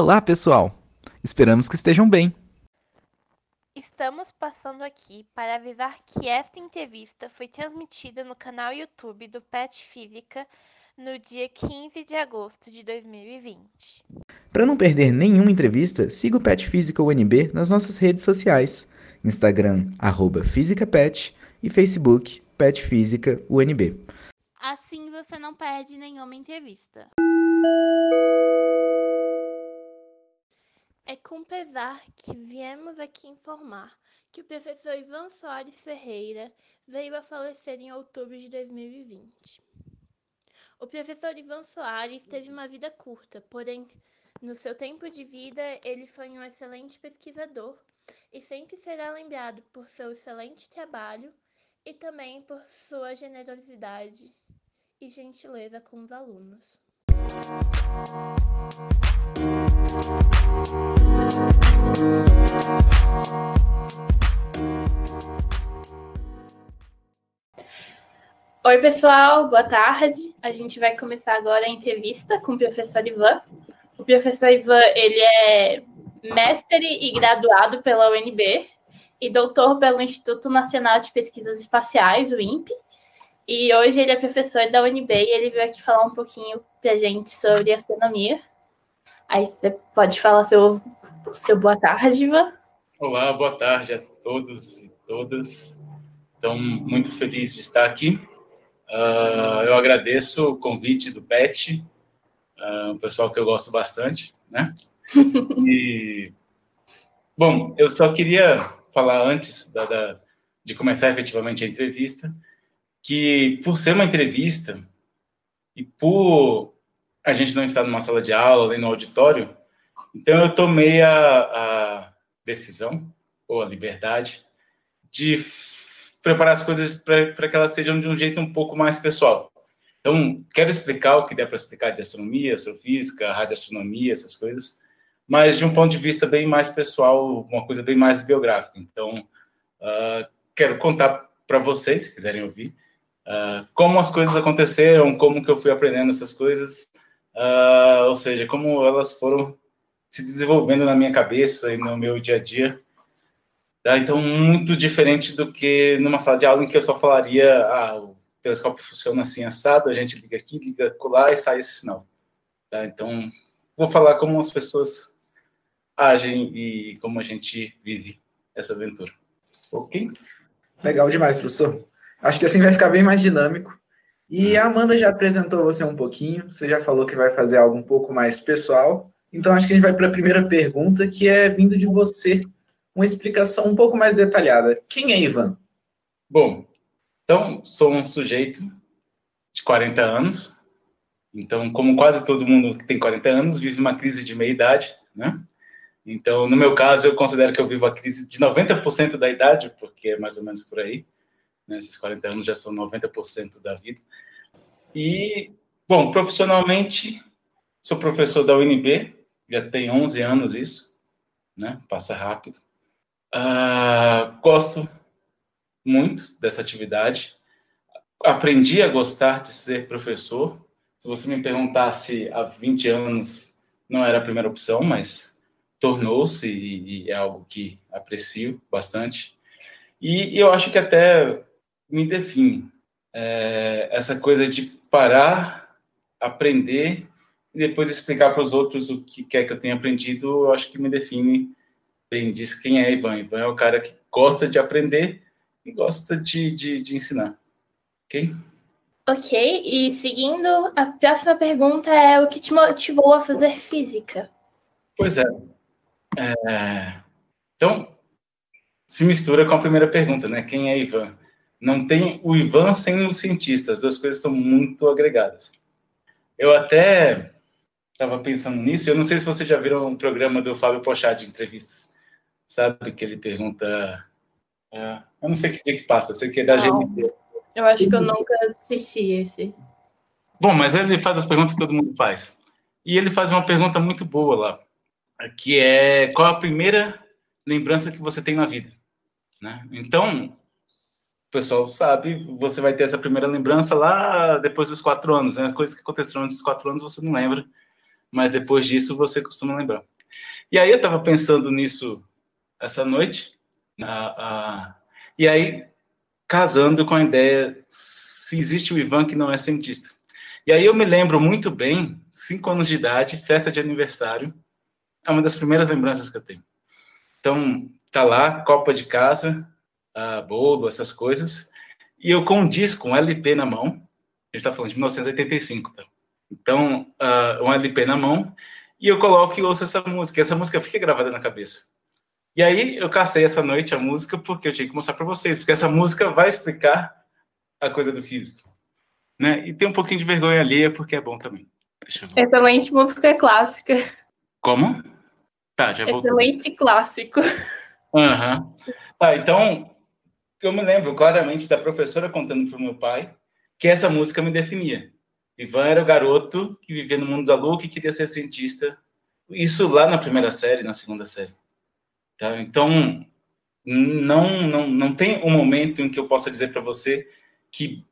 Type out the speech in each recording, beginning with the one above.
Olá, pessoal! Esperamos que estejam bem. Estamos passando aqui para avisar que esta entrevista foi transmitida no canal YouTube do PET Física no dia 15 de agosto de 2020. Para não perder nenhuma entrevista, siga o Pet Física UNB nas nossas redes sociais: Instagram, arroba FísicaPet e Facebook, Pet Física UNB. Assim você não perde nenhuma entrevista. É com pesar que viemos aqui informar que o professor Ivan Soares Ferreira veio a falecer em outubro de 2020. O professor Ivan Soares teve uma vida curta, porém, no seu tempo de vida, ele foi um excelente pesquisador e sempre será lembrado por seu excelente trabalho e também por sua generosidade e gentileza com os alunos. Oi, pessoal, boa tarde. A gente vai começar agora a entrevista com o professor Ivan. O professor Ivan, ele é mestre e graduado pela UNB e doutor pelo Instituto Nacional de Pesquisas Espaciais, o INPE. E hoje ele é professor da UNB e ele veio aqui falar um pouquinho para a gente sobre astronomia. Aí você pode falar seu, seu boa tarde, Ivan. Olá, boa tarde a todos e todas. Estou muito feliz de estar aqui Uh, eu agradeço o convite do PET, uh, um pessoal que eu gosto bastante, né? E, bom, eu só queria falar antes da, da, de começar efetivamente a entrevista, que por ser uma entrevista e por a gente não estar numa sala de aula nem no auditório, então eu tomei a, a decisão, ou a liberdade, de preparar as coisas para que elas sejam de um jeito um pouco mais pessoal. Então, quero explicar o que der para explicar de astronomia, astrofísica, radioastronomia, essas coisas, mas de um ponto de vista bem mais pessoal, uma coisa bem mais biográfica. Então, uh, quero contar para vocês, se quiserem ouvir, uh, como as coisas aconteceram, como que eu fui aprendendo essas coisas, uh, ou seja, como elas foram se desenvolvendo na minha cabeça e no meu dia a dia, Tá? Então, muito diferente do que numa sala de aula em que eu só falaria, ah, o telescópio funciona assim, assado, a gente liga aqui, liga lá e sai esse sinal. Tá? Então, vou falar como as pessoas agem e como a gente vive essa aventura. Ok? Legal demais, professor. Acho que assim vai ficar bem mais dinâmico. E a Amanda já apresentou você um pouquinho, você já falou que vai fazer algo um pouco mais pessoal. Então, acho que a gente vai para a primeira pergunta, que é vindo de você uma explicação um pouco mais detalhada. Quem é Ivan? Bom, então, sou um sujeito de 40 anos. Então, como quase todo mundo que tem 40 anos, vive uma crise de meia-idade, né? Então, no meu caso, eu considero que eu vivo a crise de 90% da idade, porque é mais ou menos por aí. Né? Esses 40 anos já são 90% da vida. E, bom, profissionalmente, sou professor da UNB, já tem 11 anos isso, né? Passa rápido. Uh, gosto muito dessa atividade. Aprendi a gostar de ser professor. Se você me perguntasse há 20 anos, não era a primeira opção, mas tornou-se e, é algo que aprecio bastante. E, e, eu acho que até me define é, essa coisa de parar, aprender e depois explicar para os outros o que quer que eu tenha aprendido. Eu acho que me define bem disse quem é Ivan. Ivan é o cara que gosta de aprender e gosta de, de, de ensinar. Ok? Ok, e seguindo, a próxima pergunta é o que te motivou a fazer física? Pois é. é. Então, se mistura com a primeira pergunta, né? Quem é Ivan? Não tem o Ivan sem o cientista, as duas coisas estão muito agregadas. Eu até estava pensando nisso, eu não sei se vocês já viram um programa do Fábio Pochá de entrevistas sabe? Que ele pergunta. É, eu não sei que dia que passa, eu sei que é da não, GNT. Eu acho que eu nunca assisti esse. Bom, mas ele faz as perguntas que todo mundo faz. E ele faz uma pergunta muito boa lá, que é qual a primeira lembrança que você tem na vida? Né? Então, o pessoal sabe, você vai ter essa primeira lembrança lá depois dos quatro anos, né? Coisas que aconteceram antes dos quatro anos você não lembra. mas depois disso você costuma lembrar. E aí eu estava pensando nisso essa noite, e aí casando com a ideia se existe o Ivan que não é cientista. E aí eu me lembro muito bem, cinco anos de idade, festa de aniversário, é uma das primeiras lembranças que eu tenho. Então, tá lá, copa de casa, uh, bolo, essas coisas, e eu com um disco, um LP na mão, a gente tá falando de 1985, tá? Então, uh, um LP na mão, e eu coloco e ouço essa música, essa música fica gravada na cabeça. E aí eu cacei essa noite a música porque eu tinha que mostrar para vocês, porque essa música vai explicar a coisa do físico. Né? E tem um pouquinho de vergonha alheia porque é bom também. Excelente música clássica. Como? Tá, já voltou. Excelente clássico. Uhum. Tá, então, eu me lembro claramente da professora contando para o meu pai que essa música me definia. Ivan era o garoto que vivia no mundo da lua que queria ser cientista. Isso lá na primeira série, na segunda série. Tá? Então, não, não, não tem um momento em que eu possa dizer para você que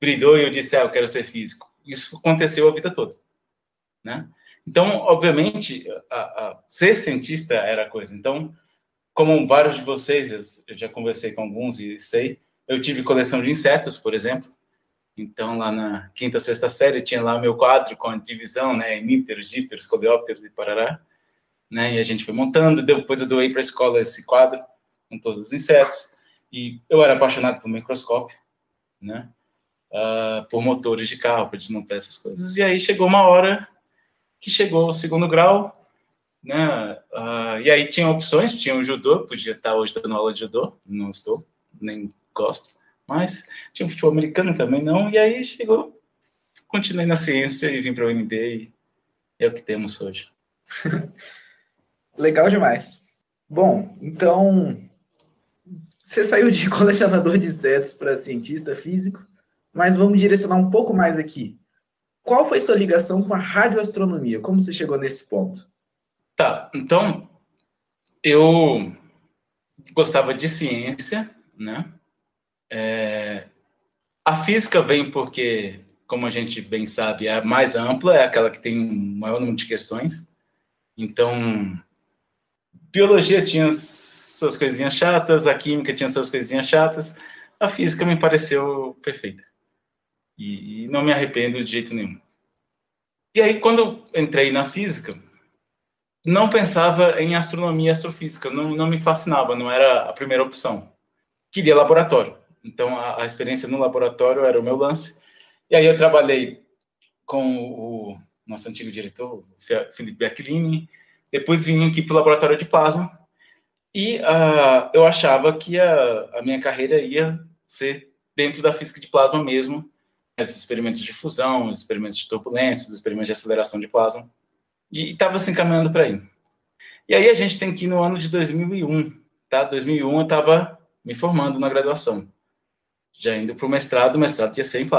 brilhou e eu disse, ah, eu quero ser físico. Isso aconteceu a vida toda, né? Então, obviamente, a, a, ser cientista era a coisa. Então, como vários de vocês, eu, eu, já conversei com alguns e sei, eu tive coleção de insetos, por exemplo. Então, lá na quinta, sexta série, tinha lá meu quadro com a divisão, né, hemípteros, dípteros, coleópteros e parará, né, e a gente foi montando. Depois eu doei para a escola esse quadro com todos os insetos. E eu era apaixonado por microscópio, né? Uh, por motores de carro, para desmontar essas coisas. E aí chegou uma hora que chegou o segundo grau, né? Uh, e aí tinha opções, tinha o judô, podia estar hoje dando aula de judô, não estou, nem gosto, mas tinha futebol americano também não, e aí chegou, continuei na ciência e vim para o UNB e é o que temos hoje. Legal demais. Bom, então você saiu de colecionador de insetos para cientista físico, mas vamos direcionar um pouco mais aqui. Qual foi sua ligação com a radioastronomia? Como você chegou nesse ponto? Tá, então eu gostava de ciência, né? É, a física vem porque, como a gente bem sabe, é a mais ampla, é aquela que tem um maior número de questões. Então, biologia tinha suas coisinhas chatas, a química tinha suas coisinhas chatas, a física me pareceu perfeita. E, e não me arrependo de jeito nenhum. E aí, quando entrei na física, não pensava em astronomia e astrofísica, não, não me fascinava, não era a primeira opção. Queria laboratório. Então, a, a experiência no laboratório era o meu lance. E aí eu trabalhei com o nosso antigo diretor, Felipe Becklini, depois vim aqui para o laboratório de plasma, e uh, eu achava que a, a, minha carreira ia ser dentro da física de plasma mesmo, esses experimentos de fusão, os experimentos de turbulência, os experimentos de aceleração de plasma, e estava se encaminhando para aí. E aí a gente tem que ir no ano de 2001, tá? 2001 eu estava me formando na graduação, já indo para o mestrado, o mestrado ia ser em.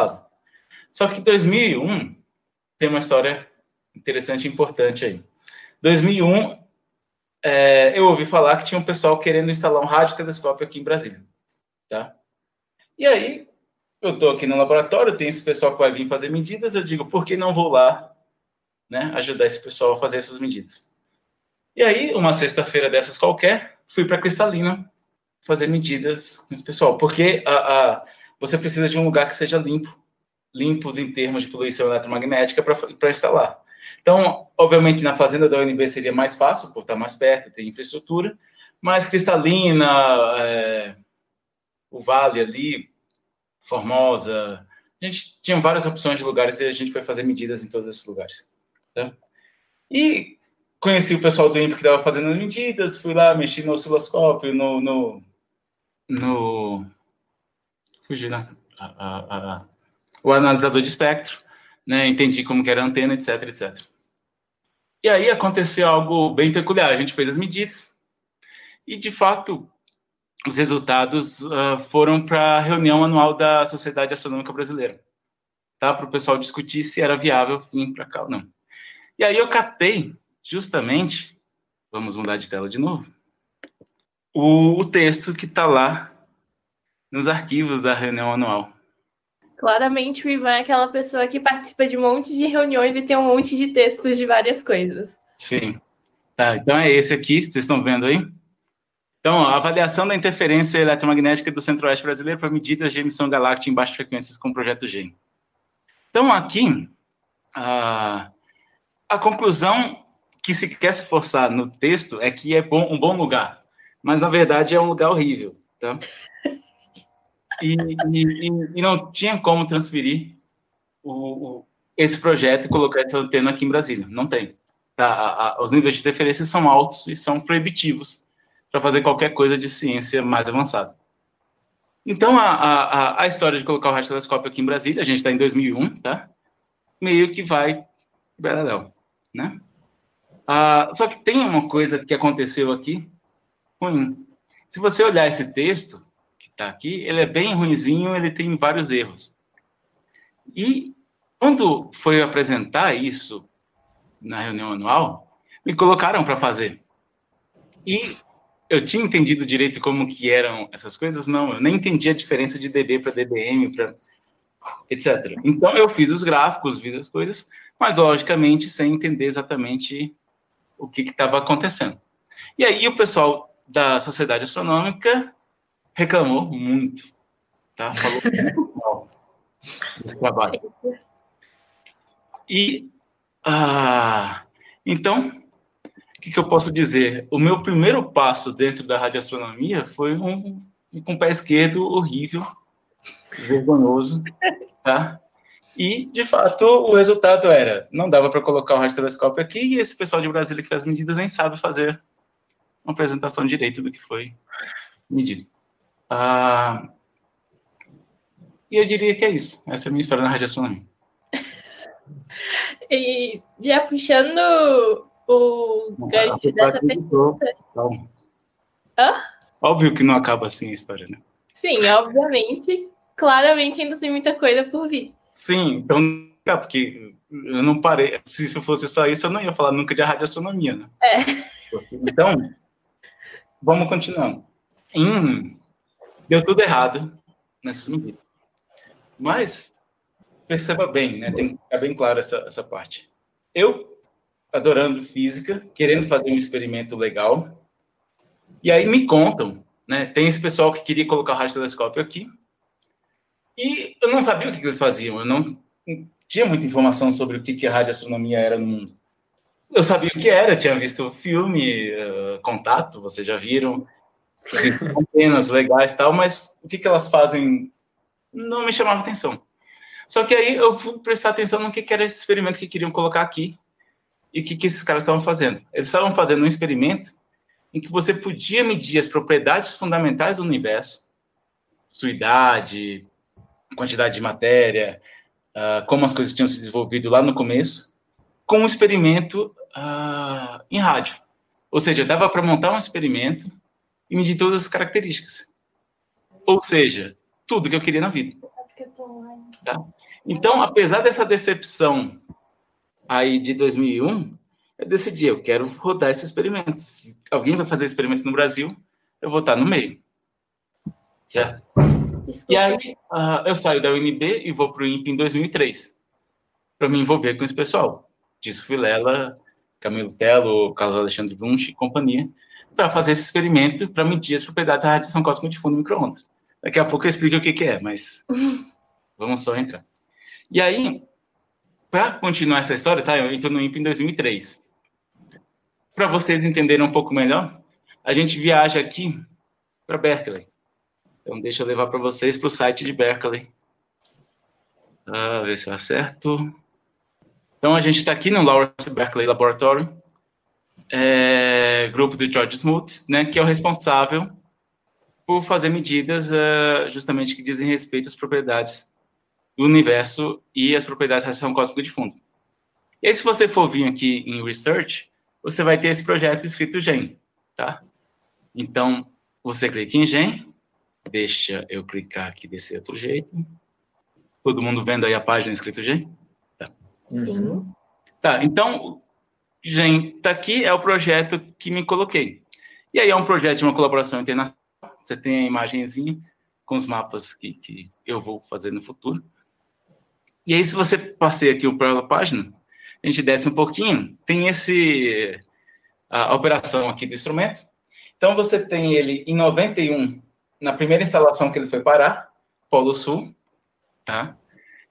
Só que 2001 tem uma história interessante e importante aí. 2001 é, eu ouvi falar que tinha um pessoal querendo instalar um radiotelescópio aqui em Brasília, tá? E aí, eu estou aqui no laboratório, tem esse pessoal que vai vir fazer medidas, eu digo, por que não vou lá, né, ajudar esse pessoal a fazer essas medidas? E aí, uma sexta-feira dessas qualquer, fui para Cristalina fazer medidas com esse pessoal, porque a, a, você precisa de um lugar que seja limpo, limpos em termos de poluição eletromagnética para instalar. Então, obviamente, na fazenda da UNB seria mais fácil, por estar mais perto, ter infraestrutura, mas Cristalina, é, o Vale ali, Formosa, a gente tinha várias opções de lugares e a gente foi fazer medidas em todos esses lugares. Tá? E conheci o pessoal do INPE que estava fazendo as medidas, fui lá, mexi no osciloscópio, no. no, no né? A, a, o analisador de espectro, né? entendi como era a antena, etc, etc. E aí aconteceu algo bem peculiar. A gente fez as medidas e, de fato, os resultados uh, foram para a reunião anual da Sociedade Astronômica Brasileira, tá? Para o pessoal discutir se era viável vir para cá ou não. E aí eu catei, justamente, vamos mudar de tela de novo, o, o texto que está lá nos arquivos da reunião anual. Claramente o Ivan é aquela pessoa que participa de um monte de reuniões e tem um monte de textos de várias coisas. Sim. Tá, então é esse aqui, vocês estão vendo aí? Então, a avaliação da interferência eletromagnética do Centro-Oeste brasileiro para medidas de emissão galáctica em baixas frequências com o projeto GEM. Então, aqui, a, a conclusão que se quer se forçar no texto é que é bom, um bom lugar, mas, na verdade, é um lugar horrível, tá? E, e, e não tinha como transferir o, o, esse projeto e colocar essa antena aqui em Brasília. Não tem. Tá? A, a, os níveis de interferência são altos e são proibitivos para fazer qualquer coisa de ciência mais avançada. Então, a, a, a história de colocar o radiotelescópio aqui em Brasília, a gente está em 2001, tá? Meio que vai paralelo, né? Ah, só que tem uma coisa que aconteceu aqui ruim. Se você olhar esse texto que está aqui, ele é bem ruinzinho, ele tem vários erros. E quando foi apresentar isso na reunião anual, me colocaram para fazer. E eu tinha entendido direito como que eram essas coisas? Não, eu nem entendi a diferença de dB para dBm, etc. Então eu fiz os gráficos, vi as coisas, mas logicamente sem entender exatamente o que estava acontecendo. E aí o pessoal da Sociedade Astronômica reclamou muito, tá? Falou muito mal do trabalho. E ah, então que, que eu posso dizer? O meu primeiro passo dentro da radioastronomia foi um, com o pé esquerdo horrível, vergonhoso, tá? E, de fato, o resultado era, não dava para colocar o radiotelescópio aqui, e esse pessoal de Brasília que faz medidas nem sabe fazer uma apresentação direito do que foi medido. Ah, e eu diria que é isso. Essa é a minha história na radioastronomia. e já puxando o gancho dessa pergunta. Então, Hã? Óbvio que não acaba assim a história, né? Sim, obviamente. Claramente ainda tem muita coisa por vir. Sim, então, é, porque eu não parei. Se fosse só isso, eu não ia falar nunca de radioastronomia, né? É. Então, vamos continuando. Hum, deu tudo errado nessas medidas. Mas, perceba bem, né? Tem que ficar bem claro essa, essa parte. Eu adorando física, querendo fazer um experimento legal. E aí me contam, né? Tem esse pessoal que queria colocar o radiotelescópio aqui. E eu não sabia o que eles faziam, eu não tinha muita informação sobre o que, que a radioastronomia era no mundo. Eu sabia o que era, tinha visto o filme uh, Contato, vocês já viram, antenas legais e tal, mas o que, que elas fazem não me chamava atenção. Só que aí eu fui prestar atenção no que, que era esse experimento que queriam colocar aqui, e o que, que esses caras estavam fazendo? Eles estavam fazendo um experimento em que você podia medir as propriedades fundamentais do universo, sua idade, quantidade de matéria, uh, como as coisas tinham se desenvolvido lá no começo, com um experimento uh, em rádio. Ou seja, dava para montar um experimento e medir todas as características. Ou seja, tudo que eu queria na vida. Tá? Então, apesar dessa decepção aí de 2001, eu decidi, eu quero rodar esse experimento. Se alguém vai fazer experimentos no Brasil, eu vou estar no meio. Certo? Desculpa. E aí, uh, eu saio da UNB e vou para o INPE em 2003, para me envolver com esse pessoal. Disso Vilela, Camilo Tello, Carlos Alexandre Wunsch e companhia, para fazer esse experimento para medir as propriedades da radiação cósmica de fundo microondas. Daqui a pouco eu explico o que, que é, mas vamos só entrar. E aí, para continuar essa história, tá? Eu entro no INPE em 2003. Para vocês entenderem um pouco melhor, a gente viaja aqui para Berkeley. Então, deixa eu levar para vocês para o site de Berkeley. Ah, ver se eu acerto. Então, a gente está aqui no Lawrence Berkeley Laboratory, é, grupo do George Smoot, né, que é o responsável por fazer medidas uh, justamente que dizem respeito às propriedades do universo e as propriedades da radiação cósmica de fundo. E aí, se você for vir aqui em Research, você vai ter esse projeto escrito GEM, tá? Então, você clica em GEM, deixa eu clicar aqui desse outro jeito. Todo mundo vendo aí a página escrito GEM? Tá. Sim. Tá, então, GEM tá aqui, é o projeto que me coloquei. E aí é um projeto de uma colaboração internacional, você tem a imagenzinha com os mapas que, que eu vou fazer no futuro. E aí, se você passeia aqui pela página, a gente desce um pouquinho, tem esse a operação aqui do instrumento. Então, você tem ele em 91, na primeira instalação que ele foi parar, Polo Sul, tá?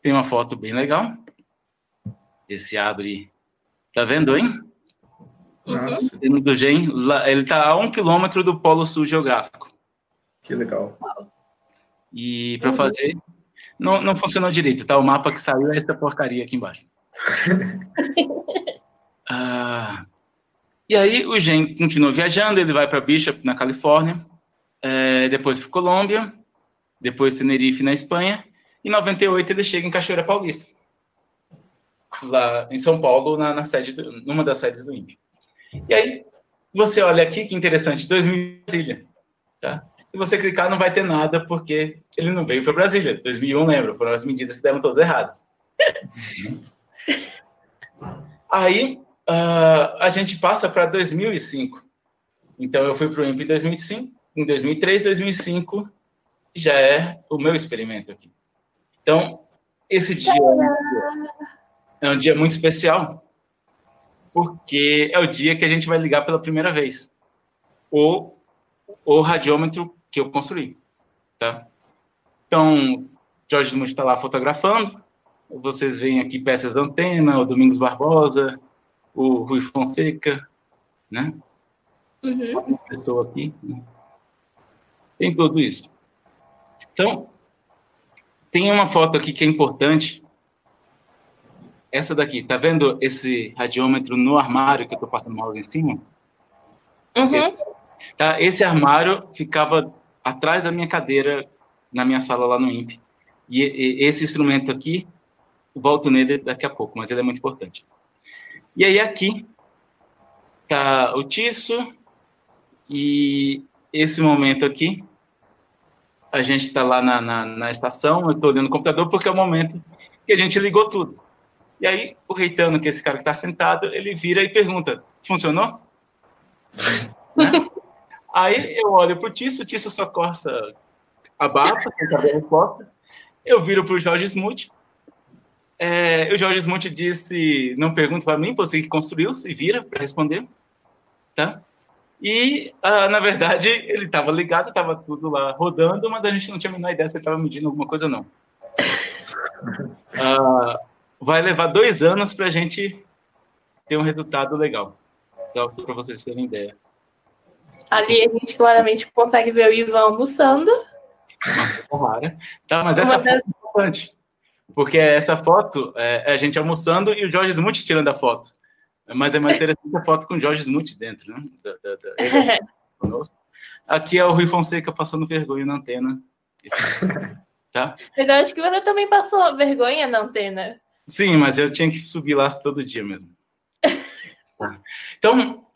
Tem uma foto bem legal. Esse abre, tá vendo, hein? Nossa, Do lá- ele tá a um quilômetro do Polo Sul geográfico. que legal. E para fazer, não, não funcionou direito, tá? O mapa que saiu é essa porcaria aqui embaixo. Ah, e aí o Gen continua viajando, ele vai para Bishop, na Califórnia, é, depois para Colômbia, depois Tenerife, na Espanha, e em 98 ele chega em Cachoeira Paulista, lá em São Paulo, na, na sede do- numa das sedes do INPE. E aí, você olha aqui, que interessante, 2000 Brasília, tá? Se você clicar, não vai ter nada, porque ele não veio para Brasília. 2001, lembra? Foram as medidas que deram todas erradas. Aí, ah, a gente passa para 2005. Então, eu fui para o INPE em 2005. Em 2003, 2005, já é o meu experimento aqui. Então, esse dia é um dia muito especial, porque é o dia que a gente vai ligar pela primeira vez. O, o radiômetro que eu construí, tá? Então, Jorge Mundo está lá fotografando, vocês veem aqui peças da antena, o Domingos Barbosa, o Rui Fonseca, né? Uhum. Uma pessoa aqui. né? Tem tudo isso. Então, tem uma foto aqui que é importante. Essa daqui, tá vendo esse radiômetro no armário que eu tô passando mouse em cima? Uhum. Tá? Esse armário ficava atrás da minha cadeira na minha sala lá no INPE. E, e- esse instrumento aqui, volto nele daqui a pouco, mas ele é muito importante. E aí aqui tá o tiço e esse momento aqui a gente está lá na, na, na estação, eu estou olhando o computador porque é o momento que a gente ligou tudo. E aí o Reitano, que é esse cara que está sentado, ele vira e pergunta, funcionou? Né? Aí eu olho pro Tisso, o Tisso só coça a barba, sem saber a resposta. Eu viro pro Jorge Smoot. É, o Jorge Smoot disse, não pergunta para mim, você que construiu, se vira para responder. Tá? E, ah, na verdade, ele estava ligado, estava tudo lá rodando, mas a gente não tinha a menor ideia se ele estava medindo alguma coisa ou não. Ah, vai levar dois anos para a gente ter um resultado legal. Então, para vocês terem ideia. Ali a gente claramente consegue ver o Ivan almoçando. Clara. Tá, mas essa foto é importante. Porque essa foto é a gente almoçando e o Jorge Smoot tirando a foto. Mas é mais interessante a foto com o Jorge Smoot dentro, né? Da- da- da- conosco. Aqui é o Rui Fonseca passando vergonha na antena. Tá? Eu acho que você também passou vergonha na antena. Sim, mas eu tinha que subir lá todo dia mesmo. Tá. Então,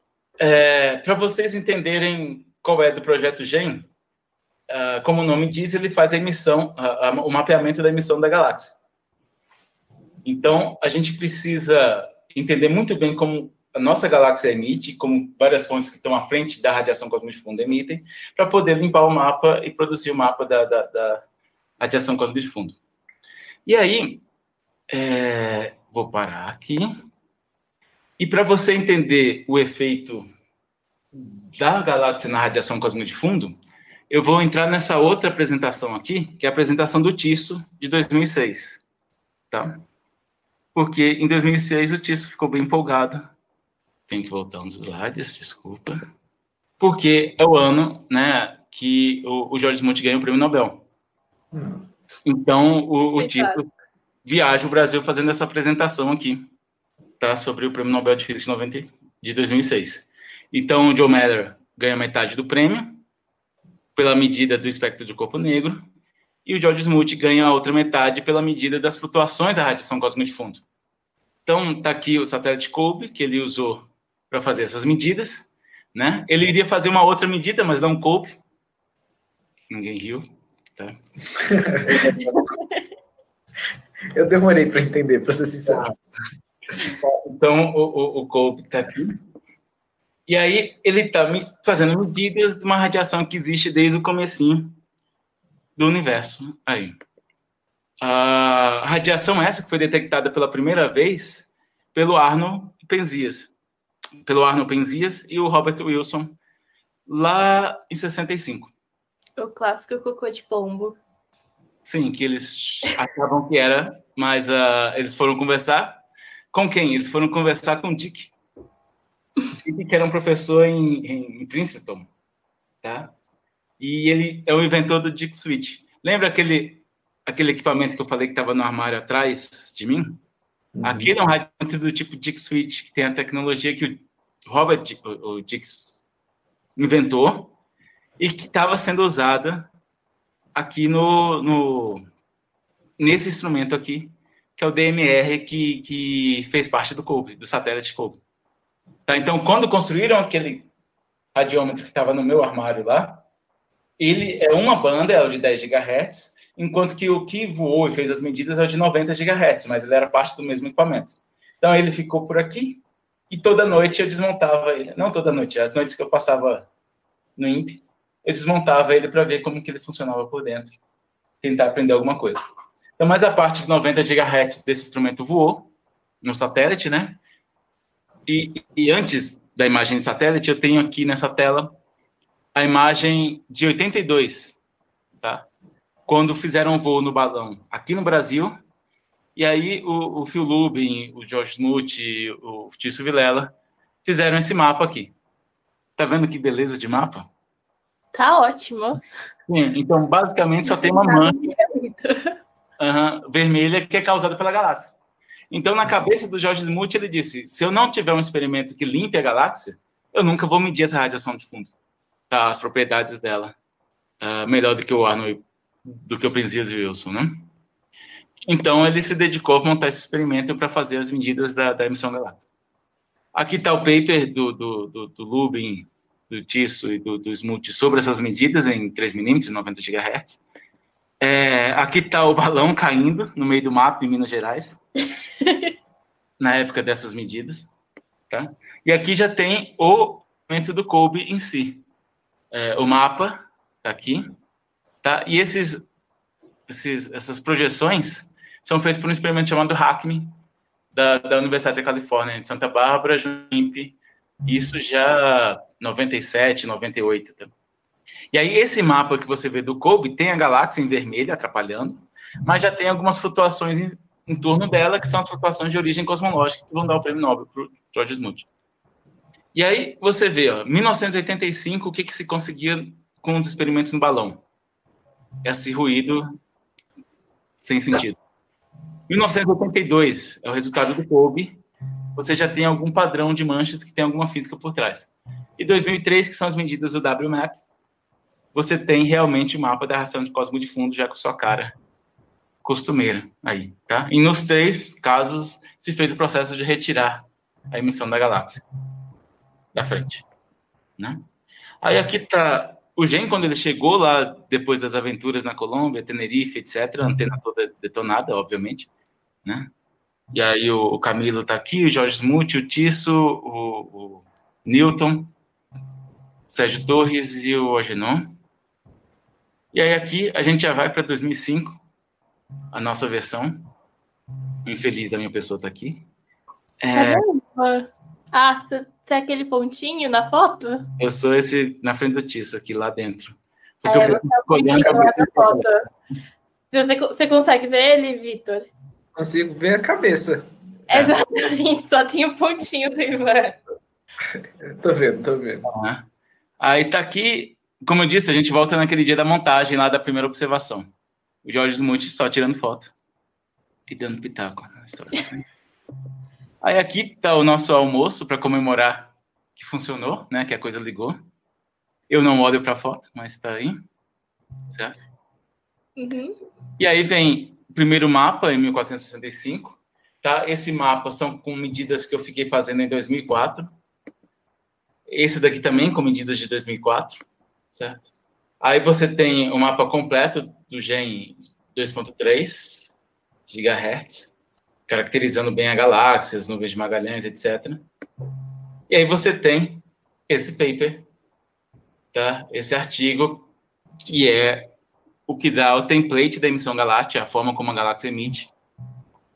para vocês entenderem qual é do projeto GEM, ah, como o nome diz, ele faz a emissão, a- a- o mapeamento da emissão da galáxia. Então, a gente precisa entender muito bem como a nossa galáxia emite, como várias fontes que estão à frente da radiação cósmica de fundo emitem, para poder limpar o mapa e produzir o mapa da, da, da radiação cósmica de fundo. E aí, é, vou parar aqui. E para você entender o efeito da galáxia na radiação cósmica de fundo, eu vou entrar nessa outra apresentação aqui, que é a apresentação do Tisso de 2006, tá? Porque em 2006 o Tisso ficou bem empolgado. Tem que voltar uns slides, desculpa. Porque é o ano, né, que o, o Jorge Smoot ganha o prêmio Nobel. Hum, Então, o, o. Tisso viaja o Brasil fazendo essa apresentação aqui, tá? Sobre o Prêmio Nobel de Física de, 90, de 2006. Então, o Joe Matter ganha metade do prêmio, pela medida do espectro do corpo negro, e o George Smoot ganha a outra metade pela medida das flutuações da radiação cósmica de fundo. Então, tá aqui o satélite COBE, que ele usou para fazer essas medidas, né? Ele iria fazer uma outra medida, mas não coube. Ninguém riu, tá? Eu demorei para entender, para ser sincero. Então, o, o, o está aqui. E aí, ele está fazendo medidas de uma radiação que existe desde o comecinho do universo. Aí. A radiação essa que foi detectada pela primeira vez pelo Arno Penzias, pelo Arno Penzias e o Robert Wilson lá em 65. O clássico cocô de pombo. Sim, que eles achavam que era, mas uh, eles foram conversar com quem? Eles foram conversar com Dick. Dick, que era um professor em, em Princeton, tá? E ele é o inventor do Dick Switch. Lembra aquele, aquele equipamento que eu falei que estava no armário atrás de mim? Uhum. Aquele é um radiante do tipo Dick Switch, que tem a tecnologia que o Robert o, o Dick inventou e que estava sendo usada aqui no, no, nesse instrumento aqui, que é o DMR, que, que fez parte do do satélite COBE. Tá? Então, quando construíram aquele radiômetro que estava no meu armário lá, ele é uma banda, é o de 10 GHz, enquanto que o que voou e fez as medidas é o de 90 GHz, mas ele era parte do mesmo equipamento. Então, ele ficou por aqui, e toda noite eu desmontava ele. Não toda noite, as noites que eu passava no INPE, eu desmontava ele para ver como que ele funcionava por dentro, tentar aprender alguma coisa. Então, mais a parte de 90 GHz desse instrumento voou no satélite, né? E, e antes da imagem de satélite, eu tenho aqui nessa tela a imagem de 82, tá? Quando fizeram um voo no balão aqui no Brasil, e aí o, o Phil Lubin, o George Smoot, o Tício Vilela fizeram esse mapa aqui. Tá vendo que beleza de mapa? Tá ótimo. Sim, então basicamente só tem uma mancha uhum, vermelha que é causada pela galáxia. Então, na cabeça do George Smoot, ele disse: se eu não tiver um experimento que limpe a galáxia, eu nunca vou medir essa radiação de fundo, tá? As propriedades dela, uh, melhor do que o Arnold, do que o Penzias Wilson, né? Então, ele se dedicou a montar esse experimento para fazer as medidas da, da emissão galáctica. Aqui está o paper do, do, do, do Lubin do Tisso e do, do Smoot sobre essas medidas em 3 milímetros, 90 GHz. É, aqui está o balão caindo no meio do mato em Minas Gerais, na época dessas medidas. Tá? E aqui já tem o momento do Kobe em si. É, o mapa está aqui. Tá? E esses, esses, essas projeções são feitas por um experimento chamado HACME, da, da Universidade da Califórnia, de Santa Bárbara, JUNIP, isso já 97, 98. Tá? E aí, esse mapa que você vê do Kobe tem a galáxia em vermelho atrapalhando, mas já tem algumas flutuações em, em torno dela, que são as flutuações de origem cosmológica, que vão dar o prêmio Nobel para o George Smoot. E aí, você vê, ó, 1985, o que, que se conseguia com os experimentos no balão? Esse ruído sem sentido. 1982 é o resultado do Kobe, você já tem algum padrão de manchas que tem alguma física por trás. E 2003, que são as medidas do WMAP, você tem realmente o mapa da ração de cosmo de fundo já com sua cara costumeira aí, tá? E nos três casos se fez o processo de retirar a emissão da galáxia da frente, né? Aí aqui tá o Gen quando ele chegou lá depois das aventuras na Colômbia, Tenerife, etc, antena toda detonada, obviamente, né? E aí o, o Camilo está aqui, o Jorge Smuth, o Tisso, o, o Newton, Sérgio Torres e o Agenon. E aí aqui a gente já vai para 2005, a nossa versão. Infeliz da minha pessoa está aqui. É... Ah, tem aquele pontinho na foto? Eu sou esse na frente do Tisso, aqui lá dentro. Porque é, eu você, é foto. Você, você consegue ver ele, Vitor? Consigo ver a cabeça. Exatamente, só tem o pontinho do Ivan. tô vendo, tô vendo. Uhum. Aí tá aqui, como eu disse, a gente volta naquele dia da montagem lá da primeira observação. O Jorge Smuth só tirando foto e dando pitaco na história. Aí aqui tá o nosso almoço para comemorar que funcionou, né? Que a coisa ligou. Eu não olho para foto, mas tá aí, certo? Uhum. E aí vem primeiro mapa, em 1465. Tá? Esse mapa são com medidas que eu fiquei fazendo em 2004. Esse daqui também com medidas de 2004, certo? Aí você tem o mapa completo do GEM 2.3 GHz, caracterizando bem a galáxia, as nuvens de Magalhães, etc. E aí você tem esse paper, tá? Esse artigo que é o que dá o template da emissão galáctica, a forma como a galáxia emite,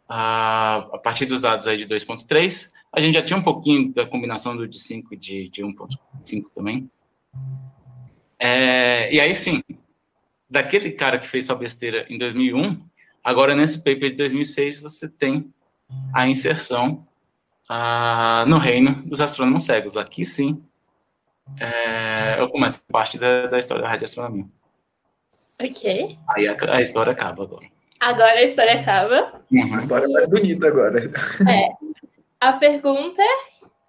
a, partir dos dados aí de 2.3. A gente já tinha um pouquinho da combinação do de 5 e de, de 1.5 também. É, e aí sim, daquele cara que fez sua besteira em 2001, agora nesse paper de 2006 você tem a inserção ah, no reino dos astrônomos cegos. Aqui sim, é, eu começo a parte da, da história da radioastronomia. Ok. Aí a, a, história acaba agora. Agora a história acaba. Uhum. A história mais bonita agora. É. A pergunta,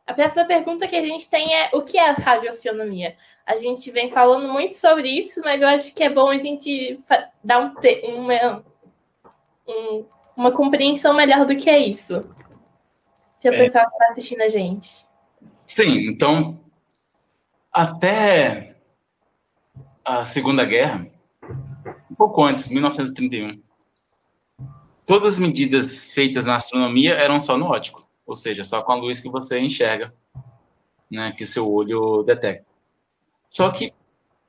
a próxima pergunta que a gente tem é o que é a radioastronomia? A gente vem falando muito sobre isso, mas eu acho que é bom a gente dar um, uma, um, uma compreensão melhor do que é isso. Para o é. pessoal que está assistindo a gente. Sim, então, até a Segunda Guerra, um pouco antes, 1931, todas as medidas feitas na astronomia eram só no ótico, ou seja, só com a luz que você enxerga, né, que o seu olho detecta. Só que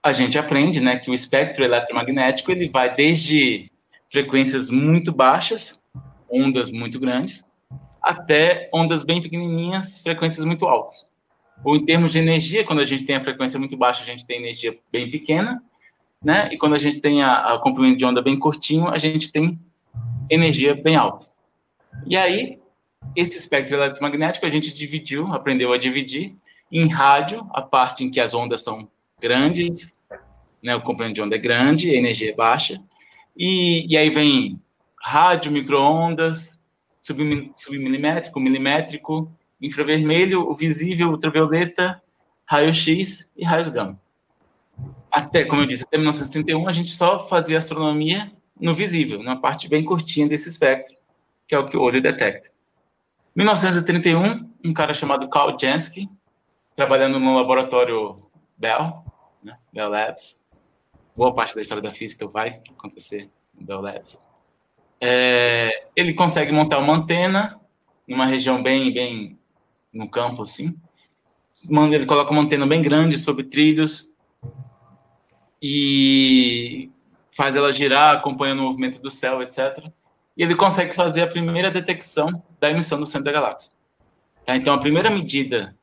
a gente aprende, né, que o espectro eletromagnético ele vai desde frequências muito baixas, ondas muito grandes, até ondas bem pequenininhas, frequências muito altas. Ou em termos de energia, quando a gente tem a frequência muito baixa, a gente tem energia bem pequena, né? E quando a gente tem a, a comprimento de onda bem curtinho, a gente tem energia bem alta. E aí, esse espectro eletromagnético a gente dividiu, aprendeu a dividir em rádio, a parte em que as ondas são grandes, né? O comprimento de onda é grande, a energia é baixa. E, e aí vem rádio, microondas, submilimétrico, milimétrico, infravermelho, o visível, ultravioleta, raio-x e raios gama. Até, como eu disse, até 1931 a gente só fazia astronomia no visível, numa parte bem curtinha desse espectro, que é o que o olho detecta. 1931, um cara chamado Carl Jansky, trabalhando no laboratório Bell, né, Bell Labs, boa parte da história da física vai acontecer no Bell Labs. É, ele consegue montar uma antena numa região bem, bem no campo, assim. Ele coloca uma antena bem grande sobre trilhos e faz ela girar, acompanhando o movimento do céu, etc. E ele consegue fazer a primeira detecção da emissão do centro da galáxia. Tá? Então, a primeira medida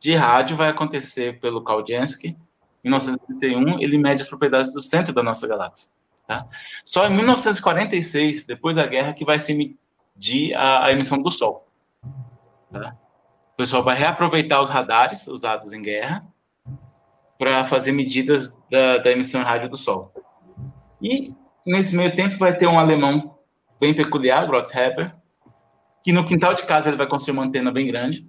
de rádio vai acontecer pelo Kaudinsky. Em 1931, ele mede as propriedades do centro da nossa galáxia. Tá? Só em 1946, depois da guerra, que vai se medir a, a emissão do Sol. Tá? O pessoal vai reaproveitar os radares usados em guerra para fazer medidas da, da emissão rádio do Sol. E, nesse meio tempo, vai ter um alemão bem peculiar, Rotheber, que no quintal de casa ele vai construir uma antena bem grande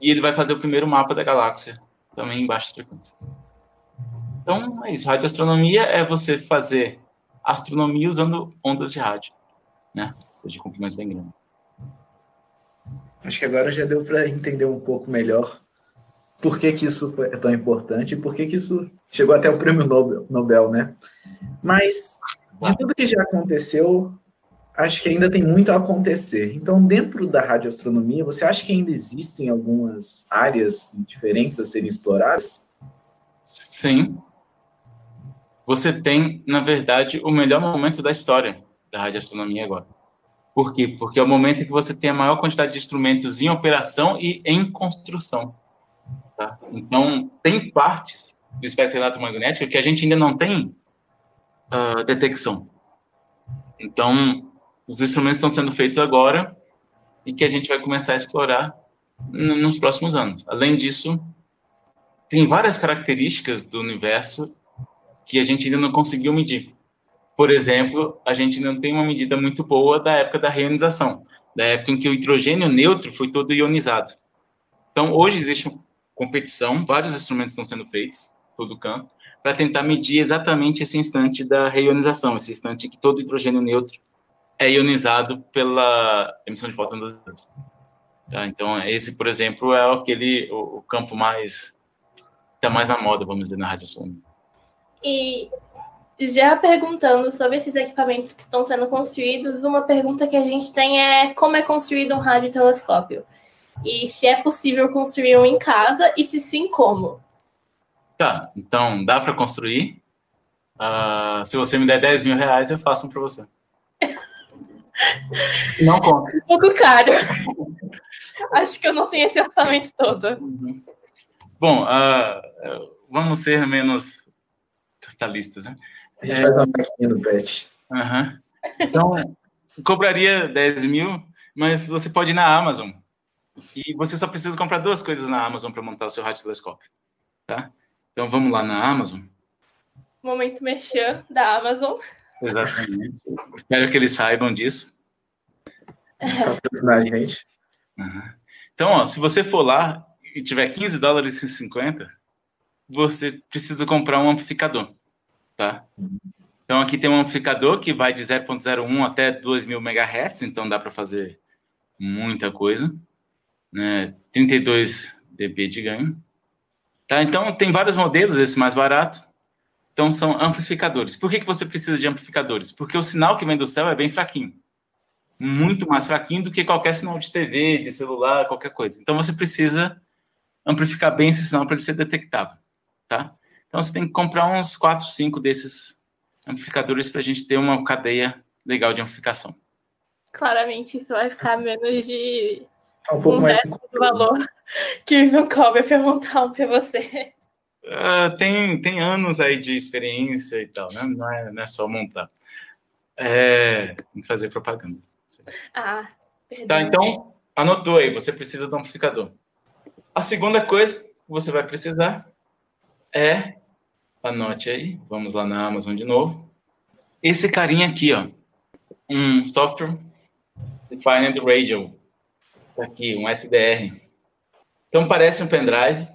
e ele vai fazer o primeiro mapa da galáxia, também em baixas frequências. Então, é isso. Radioastronomia é você fazer astronomia usando ondas de rádio, né? Seja, comprimentos bem grandes. Acho que agora já deu para entender um pouco melhor por que, que isso é tão importante e por que, que isso chegou até o prêmio Nobel, Nobel, né? Mas, de tudo que já aconteceu, acho que ainda tem muito a acontecer. Então, dentro da radioastronomia, você acha que ainda existem algumas áreas diferentes a serem exploradas? Sim. Você tem, na verdade, o melhor momento da história da radioastronomia agora. Por quê? Porque é o momento em que você tem a maior quantidade de instrumentos em operação e em construção. Tá? Então, tem partes do espectro eletromagnético que a gente ainda não tem uh, detecção. Então, os instrumentos estão sendo feitos agora e que a gente vai começar a explorar nos próximos anos. Além disso, tem várias características do universo que a gente ainda não conseguiu medir. Por exemplo, a gente não tem uma medida muito boa da época da reionização, da época em que o hidrogênio neutro foi todo ionizado. Então, hoje existe competição, vários instrumentos estão sendo feitos, todo canto, para tentar medir exatamente esse instante da reionização, esse instante em que todo hidrogênio neutro é ionizado pela emissão de fótons das tá? Então, esse, por exemplo, é aquele o, o campo mais está mais na moda, vamos dizer, na radiação. E já perguntando sobre esses equipamentos que estão sendo construídos, uma pergunta que a gente tem é como é construído um radiotelescópio? E se é possível construir um em casa, e se sim, como? Tá, então dá para construir. Uh, se você me der 10 mil reais, eu faço um para você. Não conta. Um pouco caro. Acho que eu não tenho esse orçamento todo. Bom, uh, vamos ser menos capitalistas, né? A gente é... faz uma vaquinha no pet. Uhum. Então, cobraria 10 mil, mas você pode ir na Amazon. E você só precisa comprar duas coisas na Amazon para montar o seu radiotelescópio. Tá? Então vamos lá na Amazon. Momento merchan da Amazon. Exatamente. Espero que eles saibam disso. Patrocinar gente. Uhum. Então, ó, se você for lá e tiver 15 dólares e 50, você precisa comprar um amplificador, tá? Então, aqui tem um amplificador que vai de 0.01 até 2.000 MHz, então dá para fazer muita coisa, né? 32 dB de ganho. Tá? Então, tem vários modelos, esse mais barato. Então, são amplificadores. Por que, que você precisa de amplificadores? Porque o sinal que vem do céu é bem fraquinho muito mais fraquinho do que qualquer sinal de TV, de celular, qualquer coisa. Então você precisa amplificar bem esse sinal para ele ser detectável, tá? Então você tem que comprar uns 4, 5 desses amplificadores para a gente ter uma cadeia legal de amplificação. Claramente isso vai ficar menos de um pouco um mais do valor que o Ivan cobra um para você. Uh, tem, tem anos aí de experiência e tal, né? Não é, não é só montar. É, fazer propaganda. Ah, perdão. Tá, então, anotou aí, você precisa do amplificador. A segunda coisa que você vai precisar é, anote aí, vamos lá na Amazon de novo, esse carinha aqui, ó, um software Defined Radio, tá aqui, um SDR. Então, parece um pendrive,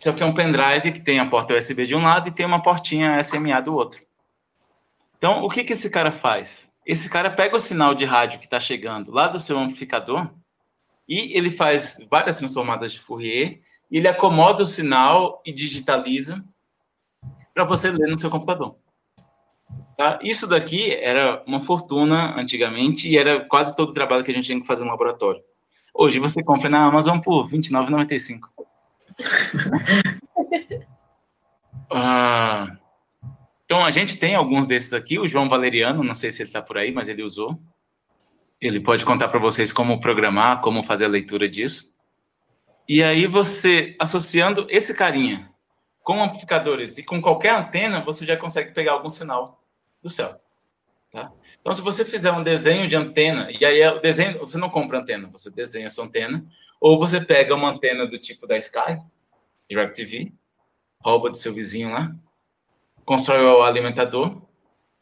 só que é um pendrive que tem a porta USB de um lado e tem uma portinha SMA do outro. Então, o que, que esse cara faz? esse cara pega o sinal de rádio que está chegando lá do seu amplificador e ele faz várias transformadas de Fourier e ele acomoda o sinal e digitaliza para você ler no seu computador. Tá? Isso daqui era uma fortuna antigamente e era quase todo o trabalho que a gente tinha que fazer no laboratório. Hoje você compra na Amazon por R$ 29,95. ah, então, a gente tem alguns desses aqui. O João Valeriano, não sei se ele está por aí, mas ele usou. Ele pode contar para vocês como programar, como fazer a leitura disso. E aí, você, associando esse carinha com amplificadores e com qualquer antena, você já consegue pegar algum sinal do céu. Tá? Então, se você fizer um desenho de antena, e aí é o desenho, você não compra antena, você desenha sua antena, ou você pega uma antena do tipo da Sky, DirecTV, rouba do seu vizinho lá, constrói o alimentador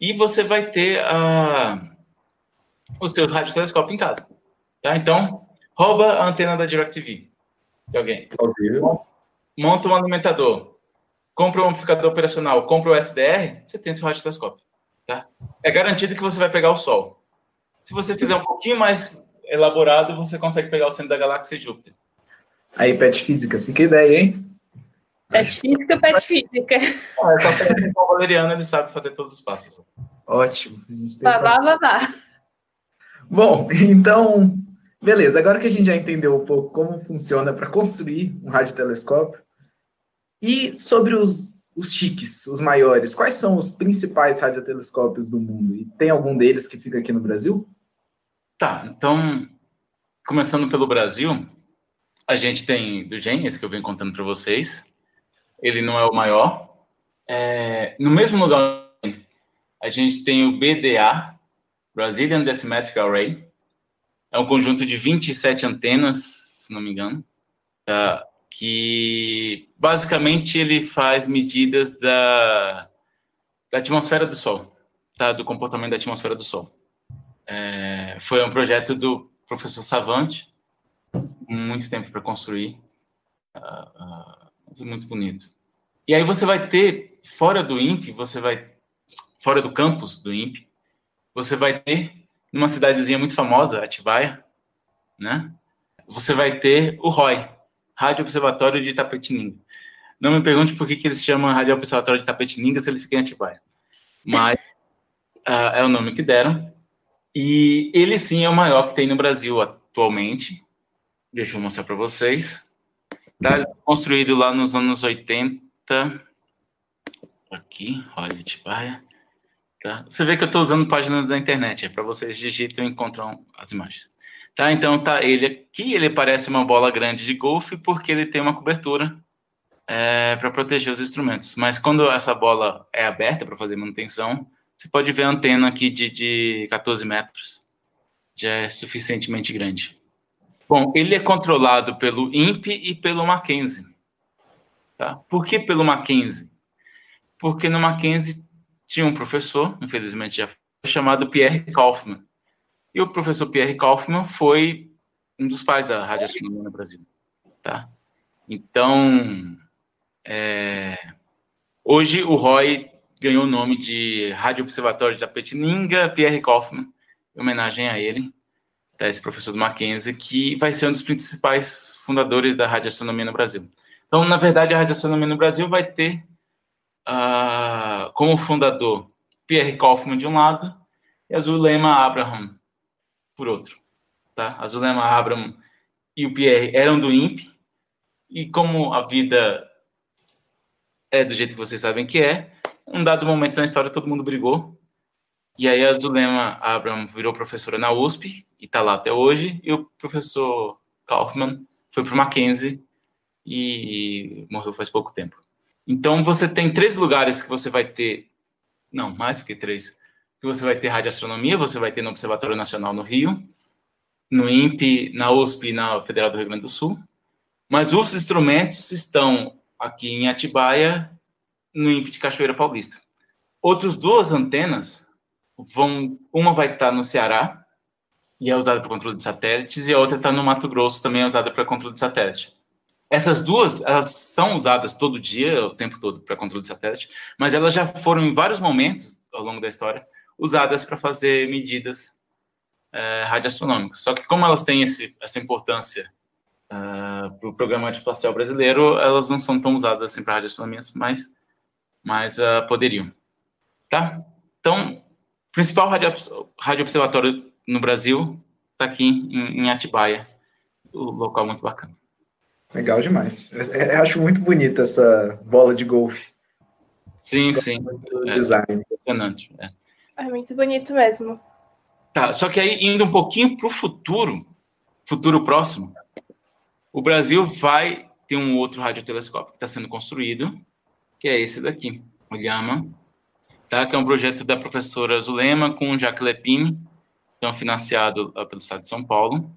e você vai ter a, o seu radiotelescópio em casa. Tá? Então, rouba a antena da DirecTV de alguém. Monta um alimentador. Compra um amplificador operacional. Compra o SDR, você tem seu radiotelescópio. Tá? É garantido que você vai pegar o Sol. Se você fizer um pouquinho mais elaborado, você consegue pegar o centro da galáxia e Júpiter. Aí, pet física, fica ideia, hein? Pet física, pet física. Ah, é só que o Valeriano ele sabe fazer todos os passos. Ótimo. Babá, babá. Bom, então, beleza. Agora que a gente já entendeu um pouco como funciona para construir um radiotelescópio, e sobre os, os chiques, os maiores, quais são os principais radiotelescópios do mundo? E tem algum deles que fica aqui no Brasil? Tá, então, começando pelo Brasil, a gente tem do GEM, esse que eu venho contando para vocês, ele não é o maior. É, no mesmo lugar, a gente tem o BDA, Brazilian Decimetric Array. É um conjunto de 27 antenas, se não me engano, tá? que basicamente ele faz medidas da, da atmosfera do Sol, tá? do comportamento da atmosfera do Sol. É, foi um projeto do professor Savante, muito tempo para construir. Uh, uh, muito bonito. E aí você vai ter, fora do INPE, você vai, fora do campus do INPE, você vai ter, numa cidadezinha muito famosa, Atibaia, né? Você vai ter o ROI, Rádio Observatório de Itapetininga. Não me pergunte por que, que eles chamam Rádio Observatório de Itapetininga se ele fica em Atibaia. Mas uh, é o nome que deram. E ele sim é o maior que tem no Brasil atualmente. Deixa eu mostrar para vocês. Tá construído lá nos anos 80. Aqui, olha, Atibaia. Tá? Você vê que eu estou usando páginas da internet, é para vocês digitam e encontram as imagens. Tá? Então tá ele aqui, ele parece uma bola grande de golfe porque ele tem uma cobertura é, para proteger os instrumentos. Mas quando essa bola é aberta para fazer manutenção, você pode ver a antena aqui de, de 14 metros. Já é suficientemente grande. Bom, ele é controlado pelo INPE e pelo Mackenzie. Tá? Por que pelo Mackenzie? Porque no Mackenzie tinha um professor, infelizmente já foi, chamado Pierre Kaufmann. E o professor Pierre Kaufmann foi um dos pais da radioastronomia no Brasil. Tá? Então, é, hoje o ROI ganhou o nome de Rádio Observatório de Apetininga Pierre Kaufmann, em homenagem a ele tá, esse professor do Mackenzie, que vai ser um dos principais fundadores da radioastronomia no Brasil. Então, na verdade, a radioastronomia no Brasil vai ter uh, como fundador Pierre Kaufmann de um lado e a Zulema Abraham por outro. Tá? A Zulema Abraham e o Pierre eram do INPE, e como a vida é do jeito que vocês sabem que é, um dado momento na história todo mundo brigou, e aí a Zulema Abraham virou professora na USP, e está lá até hoje, e o professor Kaufman foi para o Mackenzie e morreu faz pouco tempo. Então você tem três lugares que você vai ter, não, mais que três, que você vai ter radioastronomia, você vai ter no Observatório Nacional no Rio, no INPE, na USP e na Federal do Rio Grande do Sul. Mas os instrumentos estão aqui em Atibaia, no INPE de Cachoeira Paulista. Outras duas antenas vão, uma vai estar no Ceará, e é usada para controle de satélites, e a outra está no Mato Grosso, também é usada para controle de satélite. Essas duas, elas são usadas todo dia, o tempo todo, para controle de satélite, mas elas já foram, em vários momentos ao longo da história, usadas para fazer medidas é, radioastronômicas. Só que como elas têm esse, essa importância uh, para o programa espacial brasileiro, elas não são tão usadas assim para radioastronomia, mas, mas uh, poderiam. Tá? Então, o principal radio, radio observatório no Brasil está aqui em, em Atibaia, o local muito bacana. Legal demais. Eu é, é, acho muito bonita essa bola de golfe. Sim, sim. É, design. Impressionante. É. é muito bonito mesmo. Tá, só que aí indo um pouquinho para o futuro, futuro próximo, o Brasil vai ter um outro radiotelescópio que está sendo construído, que é esse daqui, o Lhama, tá? que é um projeto da professora Zulema com o Jacques Lepine, então financiado pelo Estado de São Paulo.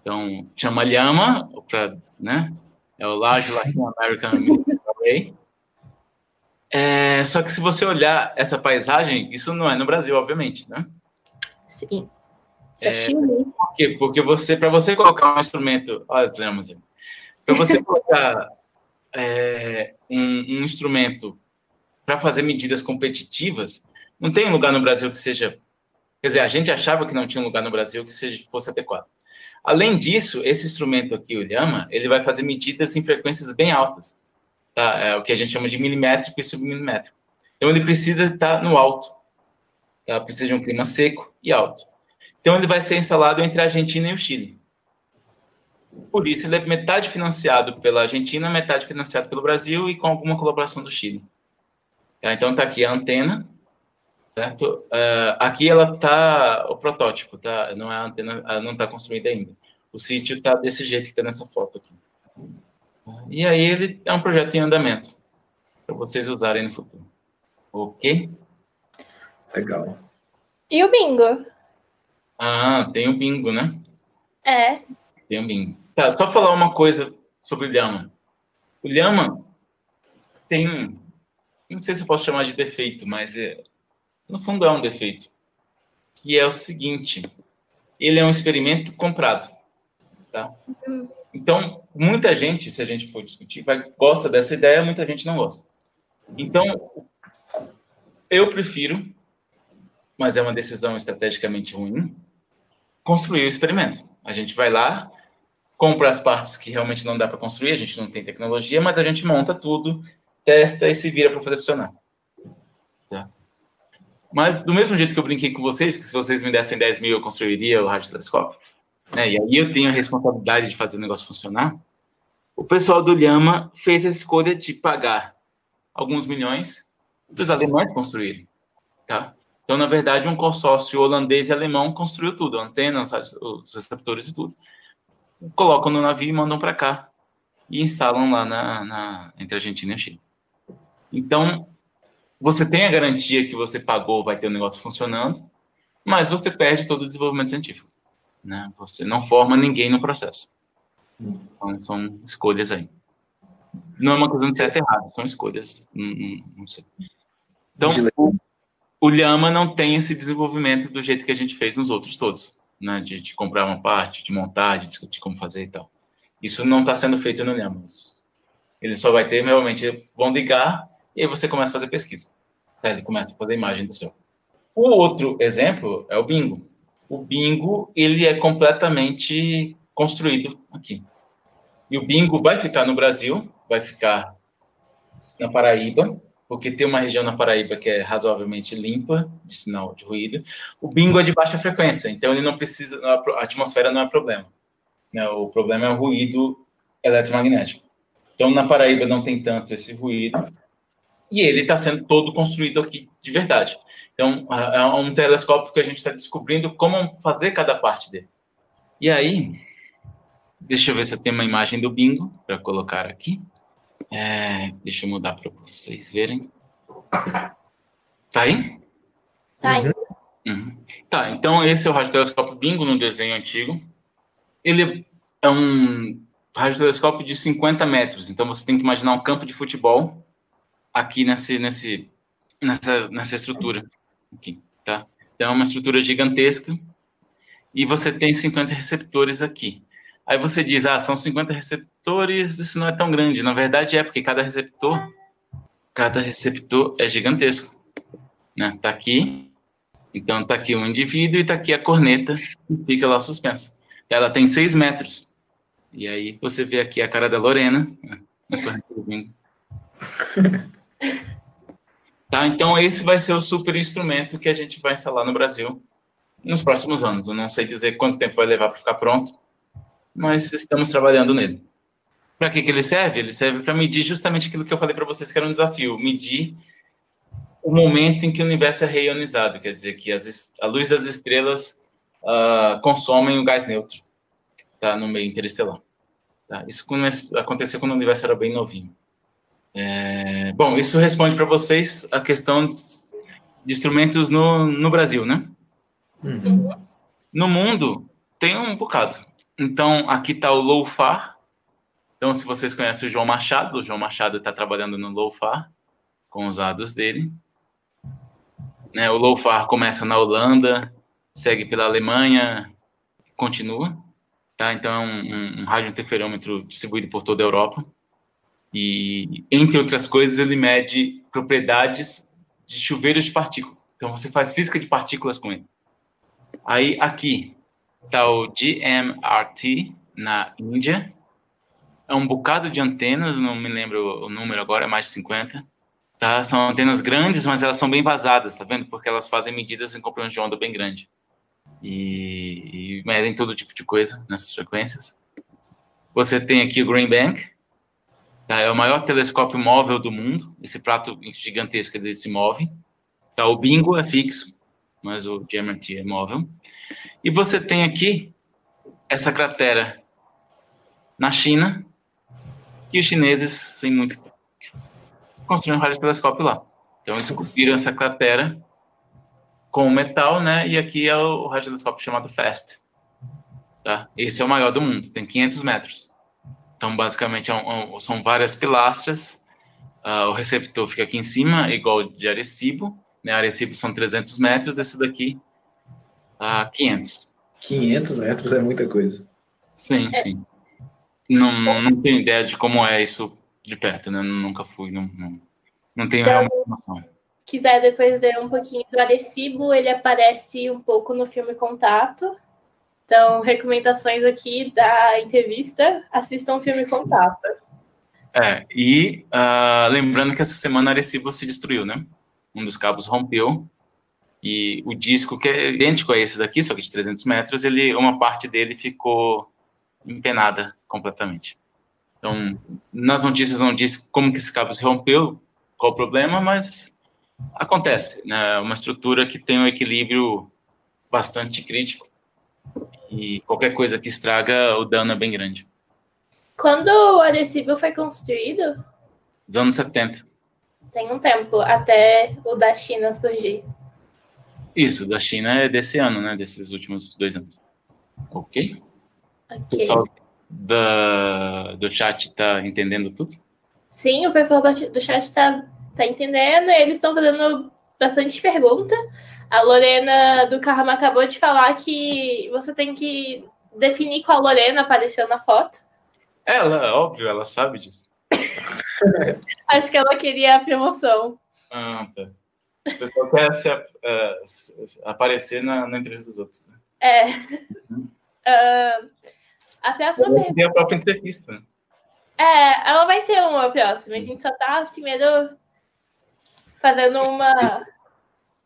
Então, chama Lhama, para, né? É o Large Latin American Array. É, só que se você olhar essa paisagem, isso não é no Brasil, obviamente, né? Sim. É, por quê? Porque você, para você colocar um instrumento, olha as lamas, para você colocar é, um, um, instrumento para fazer medidas competitivas, não tem um lugar no Brasil que seja, quer dizer, a gente achava que não tinha um lugar no Brasil que seja, fosse adequado. Além disso, esse instrumento aqui, o Lhama, ele vai fazer medidas em frequências bem altas, tá? É o que a gente chama de milimétrico e submilimétrico. Então ele precisa estar no alto, tá? Precisa de um clima seco e alto. Então, ele vai ser instalado entre a Argentina e o Chile. Por isso, ele é metade financiado pela Argentina, metade financiado pelo Brasil e com alguma colaboração do Chile. Tá? Então, está aqui a antena, certo? Uh, aqui ela está o protótipo, tá? Não é a antena, ela não está construída ainda. O sítio está desse jeito que está nessa foto aqui. E aí ele é um projeto em andamento para vocês usarem no futuro. Ok? Legal. E o bingo? Ah, tem o bingo, né? É. Tem o bingo. Tá, só falar uma coisa sobre o Lhama. O Lhama tem, não sei se eu posso chamar de defeito, mas é, no fundo é um defeito. Que é o seguinte, ele é um experimento comprado. Tá? Então, muita gente, se a gente for discutir, vai, gosta dessa ideia, muita gente não gosta. Então, eu prefiro, mas é uma decisão estrategicamente ruim, construir o experimento. A gente vai lá, compra as partes que realmente não dá para construir, a gente não tem tecnologia, mas a gente monta tudo, testa e se vira para fazer funcionar. Tá? Mas, do mesmo jeito que eu brinquei com vocês, que se vocês me dessem 10 mil, eu construiria o radiotelescópio, né? e aí eu tenho a responsabilidade de fazer o negócio funcionar, o pessoal do Lhama fez a escolha de pagar alguns milhões dos alemães construírem, tá? Então, na verdade, um consórcio holandês e alemão construiu tudo, a antena, os receptores e tudo. Colocam no navio e mandam para cá e instalam lá na, na, entre a Argentina e o Chile. Então, você tem a garantia que você pagou, vai ter o negócio funcionando, mas você perde todo o desenvolvimento científico. Né? Você não forma ninguém no processo. Então, são escolhas aí. Não é uma coisa de certo e errado, são escolhas. Não, não sei. Então, o, o Lhama não tem esse desenvolvimento do jeito que a gente fez nos outros todos, né? De, de comprar uma parte, de montar, de discutir como fazer e tal. Isso não está sendo feito no Lhama. Ele só vai ter, realmente, vão ligar e aí você começa a fazer pesquisa. Tá? Ele começa a fazer imagem do céu. O outro exemplo é o bingo. O bingo, ele é completamente construído aqui. E o bingo vai ficar no Brasil, vai ficar na Paraíba, porque tem uma região na Paraíba que é razoavelmente limpa de sinal de ruído. O bingo é de baixa frequência, então ele não precisa, a atmosfera não é problema. Né? O problema é o ruído eletromagnético. Então na Paraíba não tem tanto esse ruído e ele está sendo todo construído aqui de verdade. Então é um telescópio que a gente está descobrindo como fazer cada parte dele. E aí Deixa eu ver se eu tenho uma imagem do bingo para colocar aqui. É, deixa eu mudar para vocês verem. Tá aí? Tá aí. Uhum. uhum. Tá, então esse é o radiotelescópio bingo no desenho antigo. Ele é um radiotelescópio de 50 metros, então você tem que imaginar um campo de futebol aqui nesse, nesse, nessa, nessa estrutura. Aqui, tá? Então é uma estrutura gigantesca e você tem 50 receptores aqui. Aí você diz, ah, são 50 receptores, isso não é tão grande. Na verdade é, porque cada receptor, cada receptor é gigantesco. Né? Tá aqui, então tá aqui um indivíduo e tá aqui a corneta que fica lá suspensa. Ela tem 6 metros. E aí você vê aqui a cara da Lorena. Né? tá, então esse vai ser o super instrumento que a gente vai instalar no Brasil nos próximos anos. Eu não sei dizer quanto tempo vai levar para ficar pronto, mas estamos trabalhando nele. Para que, que ele serve? Ele serve para medir justamente aquilo que eu falei para vocês que era um desafio, medir o momento em que o universo é reionizado, quer dizer que as, a luz das estrelas uh, consomem o gás neutro tá, no meio interestelar. Tá? Isso aconteceu quando o universo era bem novinho. É, bom, isso responde para vocês a questão de instrumentos no, no Brasil, né? Uhum. No mundo, tem um bocado. Então, aqui está o Loufar. Então, se vocês conhecem o João Machado, o João Machado está trabalhando no Loufar, com os dados dele. Né, o Loufar começa na Holanda, segue pela Alemanha, continua. Tá? Então, é um, um, radiointerferômetro distribuído por toda a Europa. E, entre outras coisas, ele mede propriedades de chuveiros de partículas. Então, você faz física de partículas com ele. Aí, aqui, está o GMRT na Índia. É um bocado de antenas, não me lembro o número agora, é mais de 50. Tá? São antenas grandes, mas elas são bem vazadas, tá vendo? Porque elas fazem medidas em comprimento de onda bem grande. E, e medem todo tipo de coisa nessas frequências. Você tem aqui o Green Bank, tá? é o maior telescópio móvel do mundo. Esse prato gigantesco ele se move. Tá? O Bingo é fixo, mas o GMRT é móvel. E você tem aqui essa cratera na China, que os chineses, sem muito construíram um radiotelescópio lá. Então, eles descobriram essa cratera com metal, né? E aqui é o radiotelescópio chamado FAST. Tá? Esse é o maior do mundo, tem 500 metros. Então, basicamente, é um, são várias pilastras. Uh, o receptor fica aqui em cima, igual de Arecibo. Né? Arecibo são 300 metros, esse daqui a 500. 500 metros é muita coisa. Sim, é. sim. Não, não, não tenho ideia de como é isso de perto, né? Nunca fui, não, não, não tenho então, realmente noção. Quiser depois ver um pouquinho do Arecibo, ele aparece um pouco no filme Contato. Então, recomendações aqui da entrevista, assistam o filme Contato. É, e uh, lembrando que essa semana Arecibo se destruiu, né? Um dos cabos rompeu e o disco, que é idêntico a esse daqui, só que de 300 metros, ele, uma parte dele ficou empenada completamente. Então, nas notícias não diz como que esse cabo se rompeu, qual o problema, mas acontece, né? Uma estrutura que tem um equilíbrio bastante crítico e qualquer coisa que estraga, o dano é bem grande. Quando o Arecibo foi construído? Dos anos 70. Tem um tempo até o da China surgir. Isso, da China é desse ano, né? Desses últimos dois anos. Ok? Ok. O pessoal da, do chat está entendendo tudo? Sim, o pessoal do, do chat está tá entendendo, eles estão fazendo bastante pergunta. A Lorena do Carrama acabou de falar que você tem que definir qual Lorena apareceu na foto. Ela, óbvio, ela sabe disso. Acho que ela queria a promoção. Ah, tá. O pessoal quer se, uh, aparecer na, na, entrevista dos outros. Né? É. Uh, a próxima pergunta. Tem a própria entrevista. Né? É, ela vai ter uma próxima. A gente só tá primeiro fazendo uma,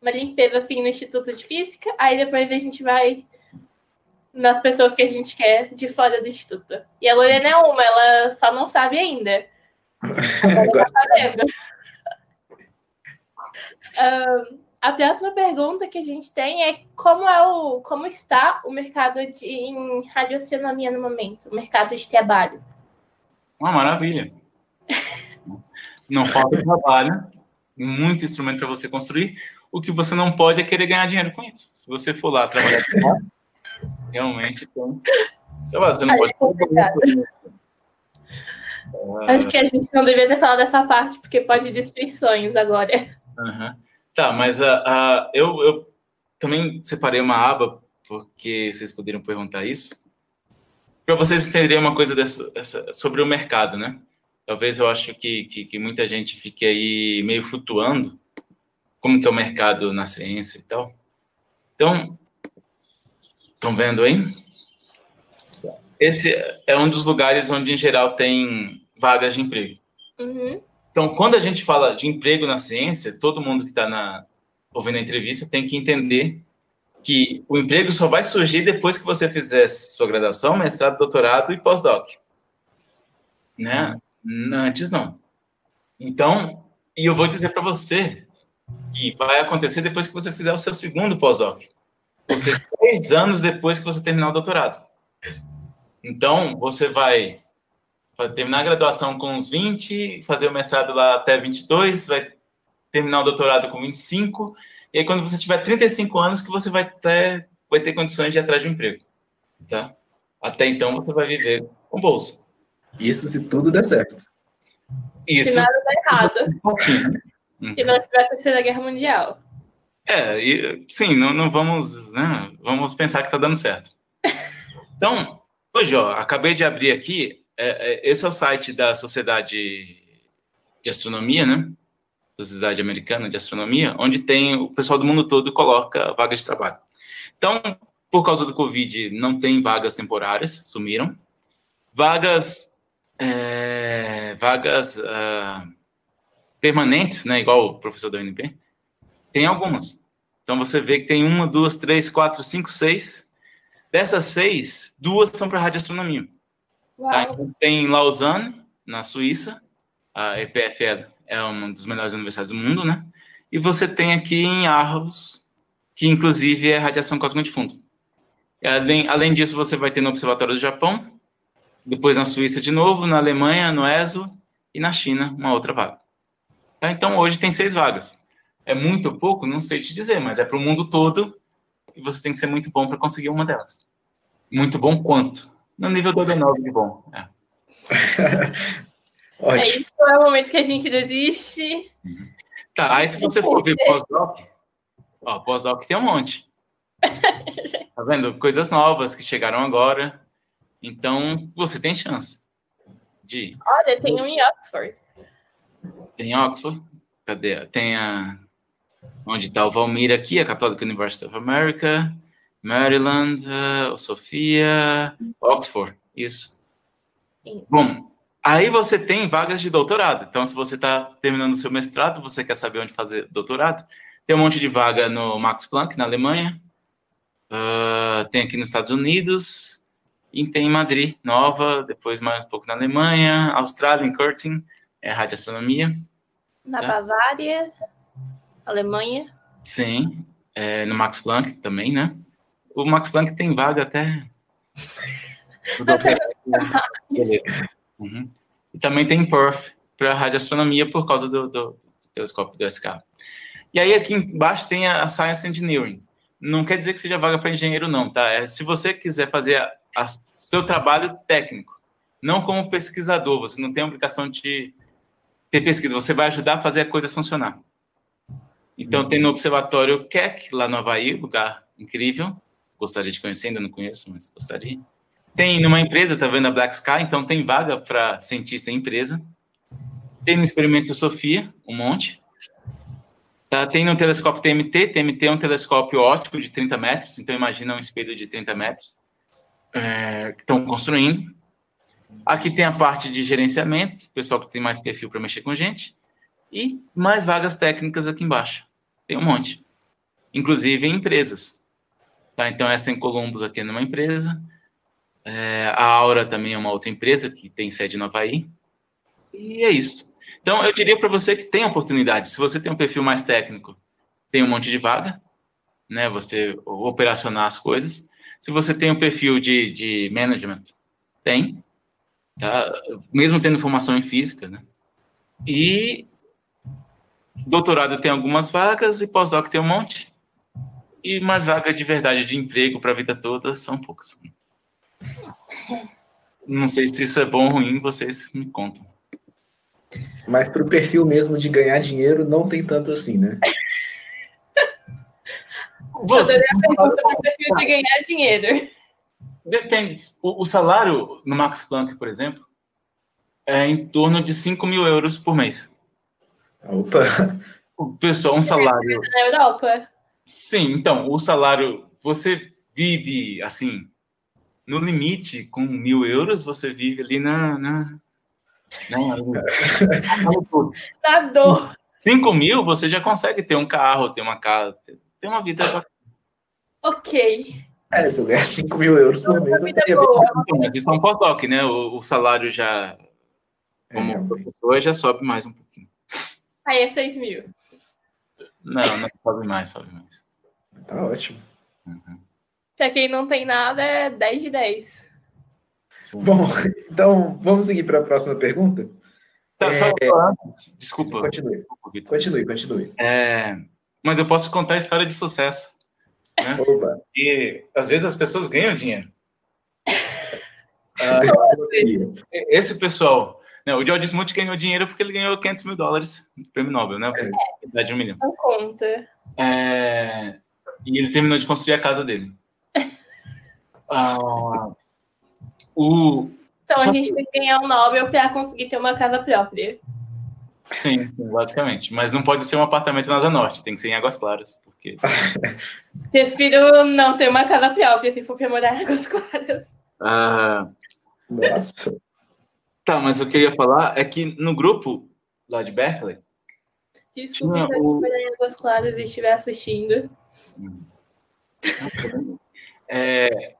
uma limpeza assim no Instituto de Física, aí depois a gente vai nas pessoas que a gente quer de fora do Instituto. E a Lorena é uma, ela só não sabe ainda. Agora tá sabendo. Um, a próxima pergunta que a gente tem é como é o como está o mercado de em radioastronomia no momento, o mercado de trabalho. Uma maravilha. não falta trabalho, muito instrumento para você construir. O que você não pode é querer ganhar dinheiro com isso. Se você for lá trabalhar, realmente então, você não pode. Acho que a gente não deveria ter falado dessa parte, porque pode destruir sonhos agora. Uhum. Tá, mas uh, uh, eu, eu também separei uma aba, porque vocês poderiam perguntar isso, para vocês entenderem uma coisa dessa, dessa, sobre o mercado, né? Talvez eu acho que, que, que, muita gente fique aí meio flutuando, como que é o mercado na ciência e tal. Então, estão vendo aí? Esse é um dos lugares onde, em geral, tem vagas de emprego. Uhum. Então, quando a gente fala de emprego na ciência, todo mundo que está ouvindo a entrevista tem que entender que o emprego só vai surgir depois que você fizer sua graduação, mestrado, doutorado e pós-doc. Né? Antes não. Então, e eu vou dizer para você que vai acontecer depois que você fizer o seu segundo pós-doc. Seja, três anos depois que você terminar o doutorado. Então, você vai terminar a graduação com uns 20, fazer o mestrado lá até 22, vai terminar o doutorado com 25, e aí quando você tiver 35 anos que você vai ter, vai ter condições de ir atrás de um emprego, tá? Até então você vai viver com bolsa. Isso se tudo der certo. Isso. Se nada der errado. Um se não tiver a terceira guerra mundial. É, e, sim, não, não vamos, né, vamos pensar que está dando certo. Então, hoje, ó, acabei de abrir aqui é, é, esse é o site da Sociedade de Astronomia, né? Sociedade Americana de Astronomia, onde tem o pessoal do mundo todo coloca vagas de trabalho. Então, por causa do Covid, não tem vagas temporárias, sumiram. Vagas, é, vagas uh, permanentes, né? Igual o professor da UNP, tem algumas. Então você vê que tem uma, duas, três, quatro, cinco, seis. Dessas seis, duas são para radioastronomia. Tá? Então, tem em Lausanne, na Suíça, a EPF é, é uma das melhores universidades do mundo, né? E você tem aqui em Aarhus, que inclusive é radiação cósmica de fundo. Além, além disso, você vai ter no Observatório do Japão, depois na Suíça de novo, na Alemanha, no ESO, e na China, uma outra vaga. Tá? Então, hoje tem seis vagas. É muito pouco? Não sei te dizer, mas é para o mundo todo, e você tem que ser muito bom para conseguir uma delas. Muito bom quanto? No nível do B9 de bom. É. Ótimo. É isso é o momento que a gente desiste. Tá, aí se você for ver pós-doc, ó, pós-doc tem um monte. tá vendo? Coisas novas que chegaram agora. Então, você tem chance de. Olha, tem um em Oxford. Tem Oxford? Cadê? Tem a. Onde está o Valmir aqui, a Católica University of America. Maryland, uh, Sofia, Oxford, isso. Sim. Bom, aí você tem vagas de doutorado. Então, se você está terminando o seu mestrado, você quer saber onde fazer doutorado, tem um monte de vaga no Max Planck, na Alemanha, uh, tem aqui nos Estados Unidos, e tem em Madrid, nova, depois mais um pouco na Alemanha, Austrália, em Curtin, é radioastronomia. Na tá? Bavária. Alemanha? Sim, é, no Max Planck também, né? O Max Planck tem vaga até. uhum. E também tem Perth para radioastronomia por causa do, do, do telescópio do SK. E aí aqui embaixo tem a, a Science Engineering. Não quer dizer que seja vaga para engenheiro, não, tá? É, se você quiser fazer a, a, seu trabalho técnico, não como pesquisador, você não tem a obrigação de ter pesquisa, você vai ajudar a fazer a coisa funcionar. Então, tem no Observatório Keck, lá no Havaí, lugar incrível. Gostaria de conhecer, ainda não conheço, mas gostaria. Tem numa empresa, tá vendo a Black Sky, então tem vaga para cientista em empresa. Tem no Experimento Sofia, um monte. Tá, tem no telescópio TMT, TMT é um telescópio óptico de 30 metros, então imagina um espelho de 30 metros é, que estão construindo. Aqui tem a parte de gerenciamento, pessoal que tem mais perfil para mexer com gente, e mais vagas técnicas aqui embaixo. Tem um monte. Inclusive em empresas. Tá, então, essa em Columbus aqui é numa empresa. É, a Aura também é uma outra empresa que tem sede no Havaí. E é isso. Então, eu diria para você que tem oportunidade. Se você tem um perfil mais técnico, tem um monte de vaga, né? Você operacionar as coisas. Se você tem um perfil de, de management, tem. Tá? Mesmo tendo formação em física, né? E doutorado tem algumas vagas e pós-doc tem um monte. E mais vaga de verdade de emprego para a vida toda são poucas. Não sei se isso é bom ou ruim, vocês me contam. Mas para o perfil mesmo de ganhar dinheiro, não tem tanto assim, né? Você pergunta para o perfil de ganhar dinheiro. Depende. O, o, salário no Max Planck, por exemplo, é em torno de 5 mil euros por mês. Opa! O pessoal, um salário. Na Europa. Sim, então, o salário, você vive assim, no limite, com mil euros, você vive ali na, na não, Na dor. 5 mil, você já consegue ter um carro, ter uma casa, ter uma vida Ok. É, se eu ganhar 5 mil euros por mês, eu teria Mas isso é um pós-doc, né? O, o, salário já, como é, professor, já sobe mais um pouquinho. Aí é 6 mil. Não, não sobe mais, sobe mais. Tá ótimo. Uhum. Pra quem não tem nada, é 10 de 10. Bom, então vamos seguir para a próxima pergunta. Tá, é... só Desculpa. Continue. Continue, continue. É... Mas eu posso contar a história de sucesso. Né? Oba. E às vezes as pessoas ganham dinheiro. ah, esse pessoal, né, o George Smoot ganhou dinheiro porque ele ganhou 500 mil dólares no prêmio Nobel, né? É. De um milhão. Não conta. É... E ele terminou de construir a casa dele. ah, o... Então a gente tem que ganhar um Nobel para conseguir ter uma casa própria. Sim, basicamente. Mas não pode ser um apartamento na Asa Norte, tem que ser em Águas Claras. Porque... Prefiro não ter uma casa própria se for para morar em Águas Claras. Ah, Nossa. Tá, mas o que eu ia falar é que no grupo lá de Berkeley. Desculpe se morar em Águas Claras e estiver assistindo. Hum. É,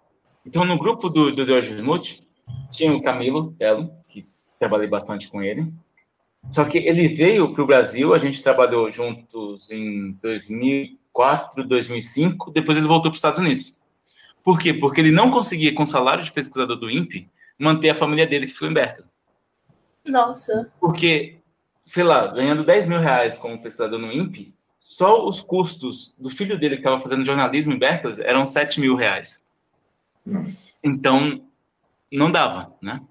então, no grupo do, do George Smoot, tinha o Camilo Belo, que trabalhei bastante com ele. Só que ele veio para o Brasil, a gente trabalhou juntos em 2004, 2005, depois ele voltou para os Estados Unidos. Por quê? Porque ele não conseguia, com o salário de pesquisador do INPE, manter a família dele que ficou em Berkeley. Nossa. Porque, sei lá, ganhando 10 mil reais como pesquisador no INPE, só os custos do filho dele que estava fazendo jornalismo em Berkeley eram 7 mil reais. Nossa. Então, não dava, né?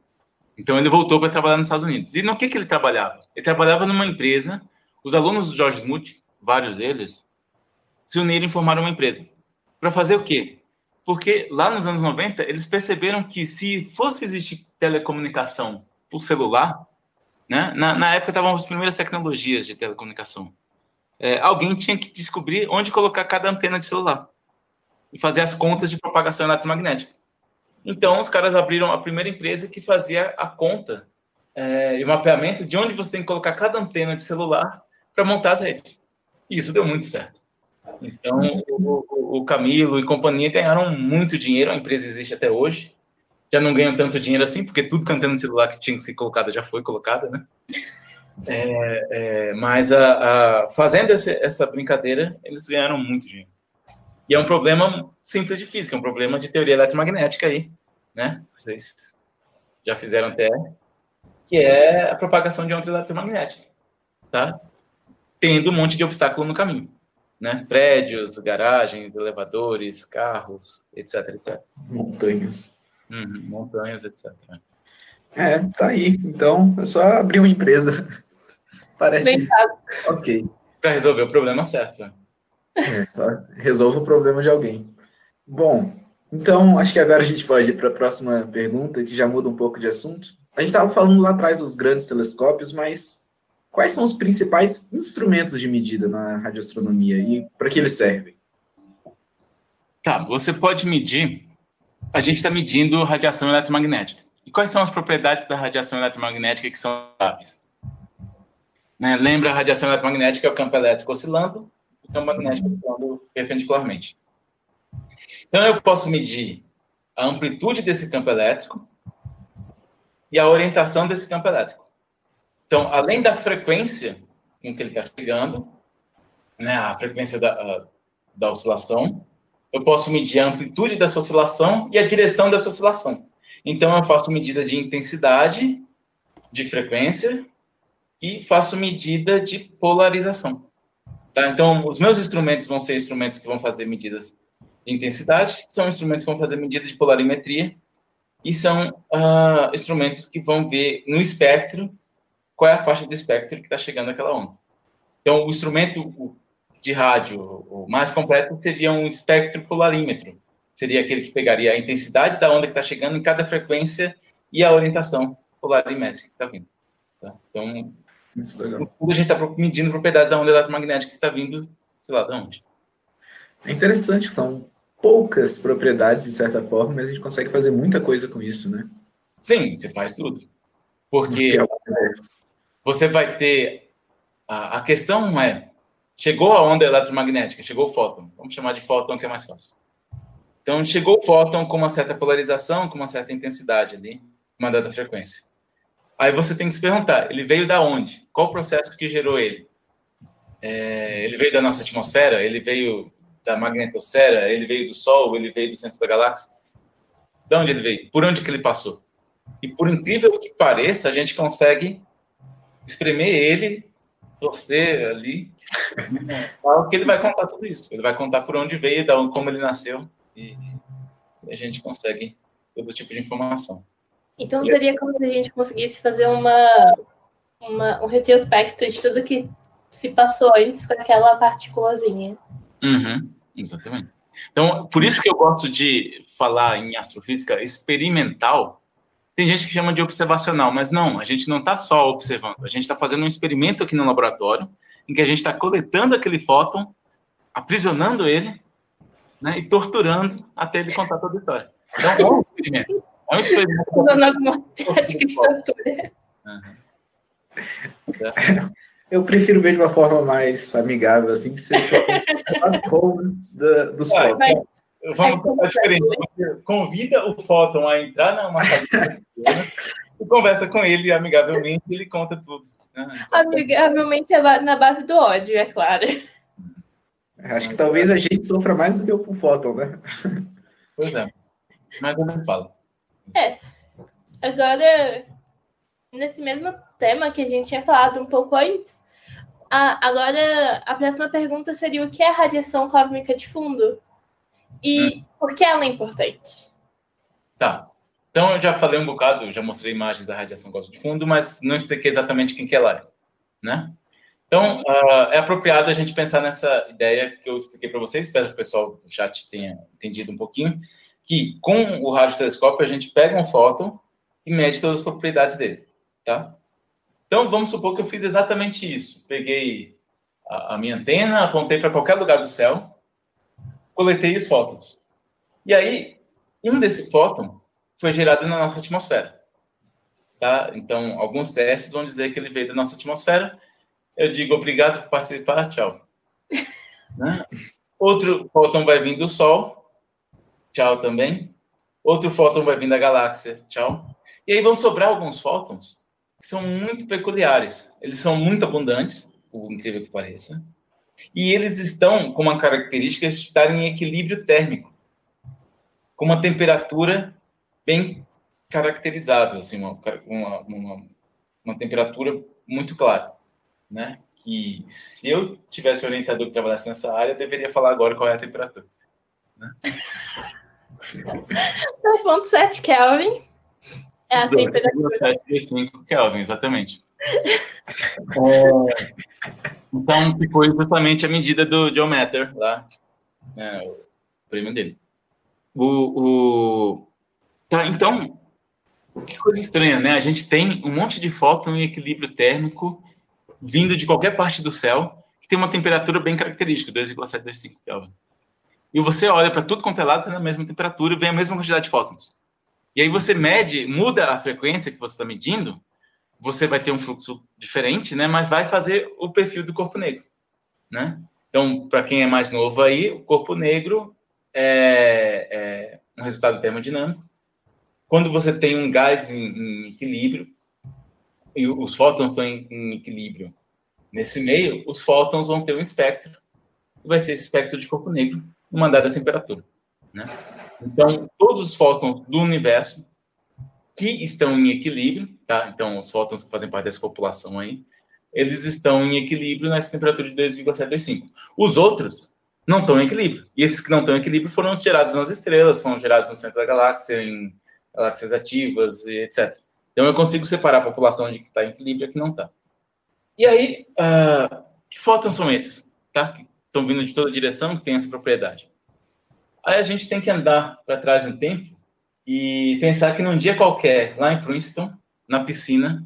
Então, ele voltou para trabalhar nos Estados Unidos. E no que, que ele trabalhava? Ele trabalhava numa empresa, os alunos do George Smoot, vários deles, se uniram e formaram uma empresa. Para fazer o quê? Porque lá nos anos 90, eles perceberam que se fosse existir telecomunicação por celular, né? na, na época estavam as primeiras tecnologias de telecomunicação, é, alguém tinha que descobrir onde colocar cada antena de celular e fazer as contas de propagação eletromagnética. Então, os caras abriram a primeira empresa que fazia a conta é, e o mapeamento de onde você tem que colocar cada antena de celular para montar as redes. E isso deu muito certo. Então, o, o, Camilo e companhia ganharam muito dinheiro, a empresa existe até hoje. Já não ganham tanto dinheiro assim, porque tudo antena de celular que tinha que ser colocada já foi colocada, né? É, é, mas a, a, fazendo esse, essa brincadeira, eles ganharam muito dinheiro. E é um problema simples de física, é um problema de teoria eletromagnética aí, né? Vocês já fizeram até, que é a propagação de onda eletromagnética, tá? Tendo um monte de obstáculo no caminho, né? Prédios, garagens, elevadores, carros, etc, etc. Montanhas. Uhum, montanhas, etc. É, tá aí. Então, é só abrir uma empresa. Parece. Bem. Ok. Para resolver o problema certo. É, resolve o problema de alguém. Bom, então acho que agora a gente pode ir para a próxima pergunta, que já muda um pouco de assunto. A gente estava falando lá atrás dos grandes telescópios, mas quais são os principais instrumentos de medida na radioastronomia e para que eles servem? Tá, você pode medir. A gente está medindo radiação eletromagnética. E quais são as propriedades da radiação eletromagnética que são sábias? Né? Lembra, a radiação eletromagnética é o campo elétrico oscilando, o campo magnético oscilando perpendicularmente. Então, eu posso medir a amplitude desse campo elétrico e a orientação desse campo elétrico. Então, além da frequência com que ele está chegando, né, a frequência da, da oscilação, eu posso medir a amplitude dessa oscilação e a direção dessa oscilação. Então, eu faço medida de intensidade, de frequência e faço medida de polarização. Tá? Então, os meus instrumentos vão ser instrumentos que vão fazer medidas de intensidade, são instrumentos que vão fazer medida de polarimetria e são uh, instrumentos que vão ver no espectro qual é a faixa do espectro que está chegando aquela onda. Então, o instrumento de rádio o mais completo seria um espectro polarímetro. Seria aquele que pegaria a intensidade da onda que está chegando em cada frequência e a orientação polarimétrica que está vindo. Tá? Então, Muito legal. no fundo, a gente está medindo propriedades da onda eletromagnética que está vindo, sei lá, de onde. É interessante, são poucas propriedades, de certa forma, mas a gente consegue fazer muita coisa com isso, né? Sim, você faz tudo. Porque Que é você vai ter. A, a questão é: chegou a onda eletromagnética, chegou o fóton. Vamos chamar de fóton, que é mais fácil. Então, chegou o fóton com uma certa polarização, com uma certa intensidade ali, uma dada frequência. Aí você tem que se perguntar: ele veio da onde? Qual o processo que gerou ele? É, ele veio da nossa atmosfera? Ele veio da magnetosfera? Ele veio do Sol? Ele veio do centro da galáxia? De onde ele veio? Por onde que ele passou? E por incrível que pareça, a gente consegue espremer ele, torcer ali, fala que ele vai contar tudo isso. Ele vai contar por onde veio, da onde, como ele nasceu, e a gente consegue todo tipo de informação. Então seria como se a gente conseguisse fazer uma, uma, um retrospecto de tudo que se passou antes com aquela partículazinha. Uhum, exatamente. Então, por isso que eu gosto de falar em astrofísica experimental. Tem gente que chama de observacional, mas não, a gente não está só observando, a gente está fazendo um experimento aqui no laboratório, em que a gente está coletando aquele fóton, aprisionando ele, né, e torturando até ele contar toda a história. Então, é um experimento. É um experimento. Usando alguma prática de tortura. Uhum. Eu prefiro ver de uma forma mais amigável, assim, que você só dos fótons. Mas Vamos tentar diferente. Você convida o fóton a entrar numa cabine e conversa com ele amigavelmente e ele conta tudo. né? amigavelmente é na base do ódio, é claro. Acho que talvez a gente sofra mais do que o fóton, né? Pois é. Mas eu não falo. Agora, nesse mesmo tema que a gente tinha falado um pouco antes, a- agora a próxima pergunta seria o que é radiação cósmica de fundo? E por que ela é importante? Tá. Então eu já falei um bocado, já mostrei imagens da radiação cósmica de fundo, mas não expliquei exatamente quem que ela é, né? Então ah, é apropriado a gente pensar nessa ideia que eu expliquei para vocês, espero que o pessoal do chat tenha entendido um pouquinho, que com o radiotelescópio a gente pega um fóton e mede todas as propriedades dele, tá? Então vamos supor que eu fiz exatamente isso. Peguei a, a minha antena, apontei para qualquer lugar do céu, coletei os fótons. E aí, um desse fóton foi gerado na nossa atmosfera. Tá? Então, alguns testes vão dizer que ele veio da nossa atmosfera. Eu digo obrigado por participar, tchau. Né? Outro fóton vai vir do Sol, tchau também. Outro fóton vai vir da galáxia, tchau. E aí vão sobrar alguns fótons que são muito peculiares. Eles são muito abundantes, por incrível que pareça, e eles estão com uma característica de estar em equilíbrio térmico, com uma temperatura bem caracterizável, assim, uma, uma, uma, uma temperatura muito clara, né? Que se eu tivesse orientador que trabalhasse nessa área, eu deveria falar agora qual é a temperatura. Né? 2.7 Kelvin é a temperatura. 2.5 Kelvin, exatamente. é, então, foi justamente a medida do John Matter lá, né, o prêmio dele. O, o... Tá, então, que coisa estranha, né? A gente tem um monte de fóton em equilíbrio térmico vindo de qualquer parte do céu, que tem uma temperatura bem característica, 2,725 Kelvin. E você olha para tudo quanto é lado, tem a mesma temperatura vem a mesma quantidade de fótons. E aí você mede, muda a frequência que você está medindo, você vai ter um fluxo diferente, né? Mas vai fazer o perfil do corpo negro, né? Então, para quem é mais novo aí, o corpo negro é, é um resultado termodinâmico quando você tem um gás em, em equilíbrio e os fótons estão em, em, equilíbrio nesse meio, os fótons vão ter um espectro, que vai ser esse espectro de corpo negro, numa dada temperatura. Né? Então, todos os fótons do universo que estão em equilíbrio, tá? Então, os fótons que fazem parte dessa população aí, eles estão em equilíbrio nessa temperatura de 2,725. Os outros não estão em equilíbrio. E esses que não estão em equilíbrio foram gerados nas estrelas, foram gerados no centro da galáxia, em galáxias ativas etc. Então eu consigo separar a população de que está em equilíbrio e a que não está. E aí, uh, que fótons são esses? Tá? Que estão vindo de toda direção, que tem essa propriedade. Aí a gente tem que andar para trás no tempo e pensar que num dia qualquer, lá em Princeton, na piscina,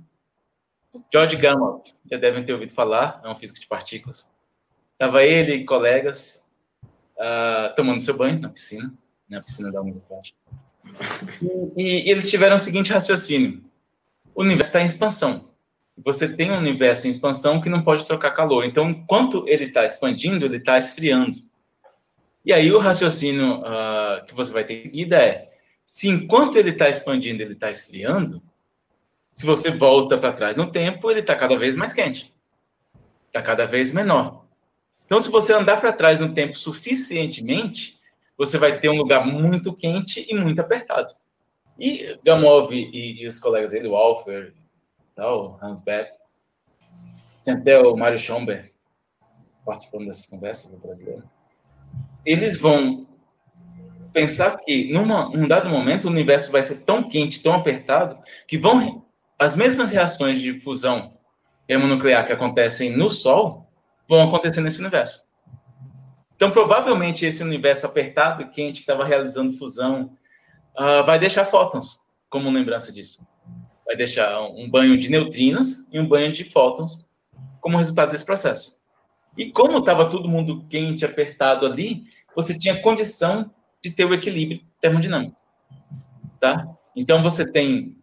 George Gamow, já devem ter ouvido falar, é um físico de partículas. Estava ele e colegas uh, tomando seu banho na piscina, na piscina da universidade. E, e, eles tiveram o seguinte raciocínio: o universo está em expansão. Você tem um universo em expansão que não pode trocar calor. Então, enquanto ele está expandindo, ele está esfriando. E aí, o raciocínio uh, que você vai ter em seguida é: se enquanto ele está expandindo, ele está esfriando, se você volta para trás no tempo, ele está cada vez mais quente, está cada vez menor. Então, se você andar para trás no tempo suficientemente, você vai ter um lugar muito quente e muito apertado. E Gamov e, e os colegas dele, o Alfer, tal, Hans Beth, até o Mário Schomberg participando dessas conversas do brasileiro, eles vão pensar que numa, num dado momento o universo vai ser tão quente, tão apertado, que vão as mesmas reações de fusão termonuclear que acontecem no Sol vão acontecer nesse universo. Então, provavelmente, esse universo apertado e quente que estava realizando fusão uh, vai deixar fótons como lembrança disso. Vai deixar um banho de neutrinos e um banho de fótons como resultado desse processo. E como estava todo mundo quente, apertado ali, você tinha condição de ter o equilíbrio termodinâmico. Tá? Então, você tem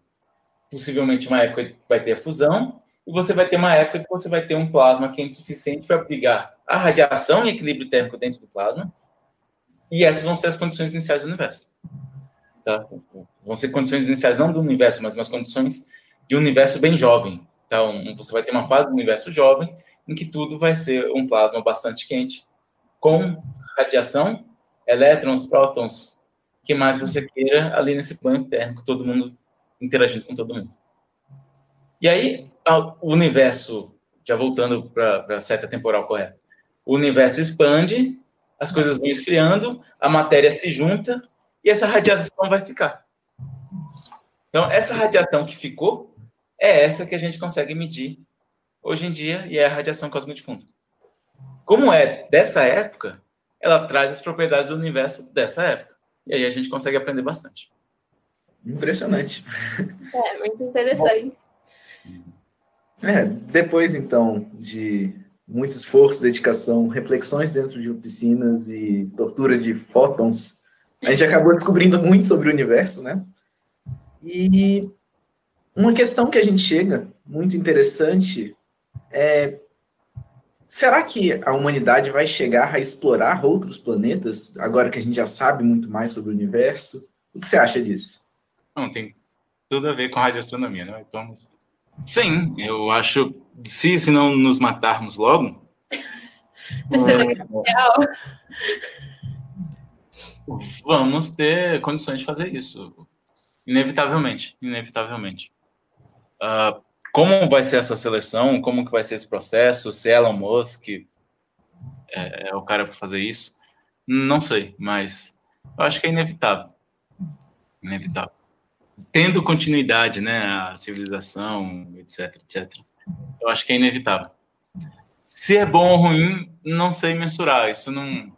possivelmente uma época que vai ter a fusão, e você vai ter uma época que você vai ter um plasma quente suficiente para abrigar a radiação e equilíbrio térmico dentro do plasma, e essas vão ser as condições iniciais do universo. Tá? Vão ser condições iniciais não do universo, mas umas condições de um universo bem jovem. Então, você vai ter uma fase do universo jovem em que tudo vai ser um plasma bastante quente, com radiação, elétrons, prótons, que mais você queira ali nesse plano térmico, todo mundo interagindo com todo mundo. E aí, o universo, já voltando para a seta temporal correta, o universo expande, as coisas vão esfriando, a matéria se junta e essa radiação vai ficar. Então, essa radiação que ficou é essa que a gente consegue medir hoje em dia e é a radiação cósmica de fundo. Como é dessa época, ela traz as propriedades do universo dessa época. E aí a gente consegue aprender bastante. Impressionante. É, muito interessante. É, depois, então, de muito esforço, dedicação, reflexões dentro de oficinas e tortura de fótons, a gente acabou descobrindo muito sobre o universo, né? E uma questão que a gente chega, muito interessante, é será que a humanidade vai chegar a explorar outros planetas, agora que a gente já sabe muito mais sobre o universo? O que você acha disso? Não, tem tudo a ver com radioastronomia, né? Mas vamos Sim, eu acho. Se, se não nos matarmos logo. vamos ter condições de fazer isso. Inevitavelmente. Inevitavelmente. Uh, como vai ser essa seleção? Como que vai ser esse processo? Se Elon Musk é, é o cara para fazer isso? Não sei, mas eu acho que é inevitável. Inevitável. Tendo continuidade, né, a civilização, etc, etc. Eu acho que é inevitável. Se é bom ou ruim, não sei mensurar. Isso não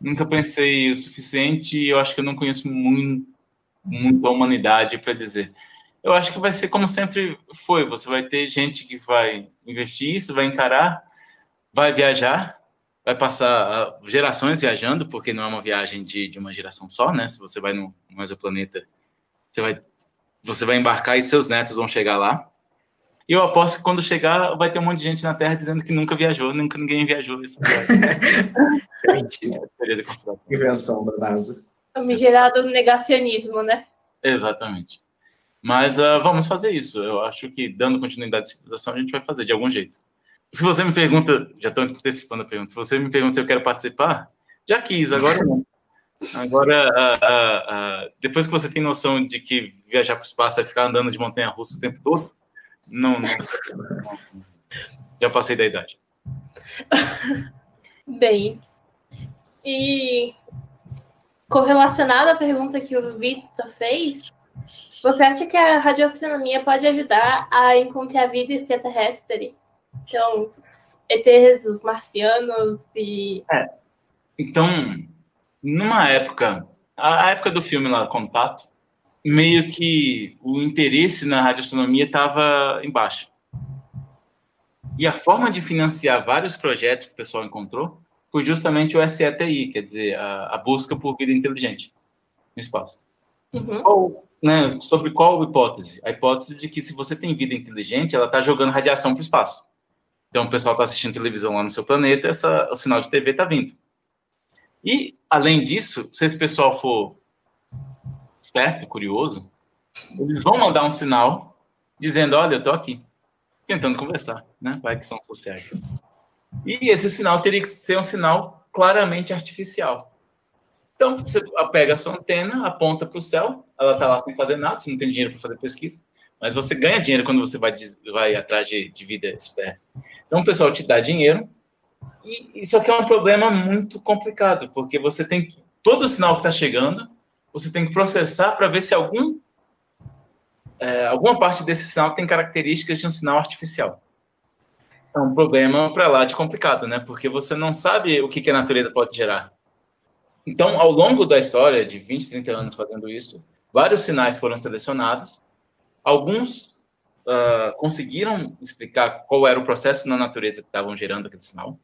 nunca pensei o suficiente e eu acho que eu não conheço muito, muito a humanidade para dizer. Eu acho que vai ser como sempre foi. Você vai ter gente que vai investir isso, vai encarar, vai viajar, vai passar ah, gerações viajando, porque não é uma viagem de, de uma geração só, né? Se você vai no, no exoplaneta, você vai, você vai embarcar e seus netos vão chegar lá. E eu aposto que quando chegar, vai ter um monte de gente na Terra dizendo que nunca viajou, nunca ninguém viajou. Isso é mentira. Invenção da NASA. Gerado negacionismo, né? Exatamente. Mas uh, vamos fazer isso. Eu acho que, dando continuidade à civilização, a gente vai fazer de algum jeito se você me pergunta, já estou antecipando a pergunta, se você me pergunta se eu quero participar, já quis, agora não. Agora, a, depois que você tem noção de que viajar para o espaço é ficar andando de montanha-russa o tempo todo, não, não, já passei da idade. Bem, e correlacionado à pergunta que o Vitor fez, você acha que a radioastronomia pode ajudar a encontrar vida extraterrestre? Então, ETs, os marcianos e. É. Então, numa época, a época do filme lá, Contato, meio que o interesse na radioastronomia estava embaixo. E a forma de financiar vários projetos que o pessoal encontrou foi justamente o SETI, quer dizer, a, a busca por vida inteligente no espaço. Uhum. Ou, né, sobre qual hipótese? A hipótese de que se você tem vida inteligente, ela está jogando radiação para o espaço. Então, o pessoal está assistindo televisão lá no seu planeta, essa, o sinal de TV está vindo. E, além disso, se esse pessoal for esperto, curioso, eles vão mandar um sinal dizendo: Olha, eu estou aqui, tentando conversar, né? Vai que são sociais. E esse sinal teria que ser um sinal claramente artificial. Então, você pega a sua antena, aponta para o céu, ela está lá sem fazer nada, você não tem dinheiro para fazer pesquisa, mas você ganha dinheiro quando você vai, vai atrás de, de vida externa. Então, o pessoal te dá dinheiro, e isso aqui é um problema muito complicado, porque você tem que. Todo sinal que está chegando, você tem que processar para ver se algum, é, alguma parte desse sinal tem características de um sinal artificial. É um problema para lá de complicado, né? Porque você não sabe o que, que a natureza pode gerar. Então, ao longo da história, de 20, 30 anos fazendo isso, vários sinais foram selecionados. Alguns uh, conseguiram explicar qual era o processo na natureza que estavam gerando aquele sinal.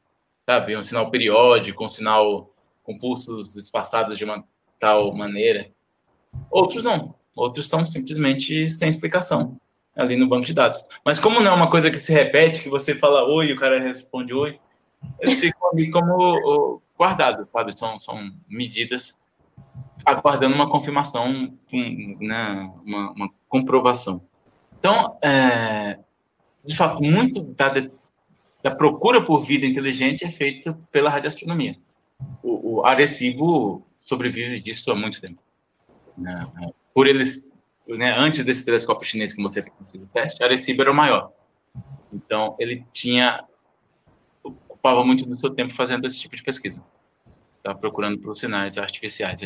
Sabe? Um sinal periódico, um sinal com pulsos espaçados de uma tal maneira. Outros não. Outros estão simplesmente sem explicação ali no banco de dados. Mas como não é uma coisa que se repete, que você fala oi e o cara responde oi, eles ficam ali como guardados, sabe? São, são medidas aguardando uma confirmação, né? uma, uma comprovação. Então, é, de fato, muito da, da, procura por vida inteligente é feita pela radioastronomia. O, o Arecibo sobrevive disso há muito tempo. Né? Por eles, né, antes desse telescópio chinês que você fez o teste, Arecibo era o maior. Então, ele tinha ocupava muito do seu tempo fazendo esse tipo de pesquisa. Estava procurando por sinais artificiais.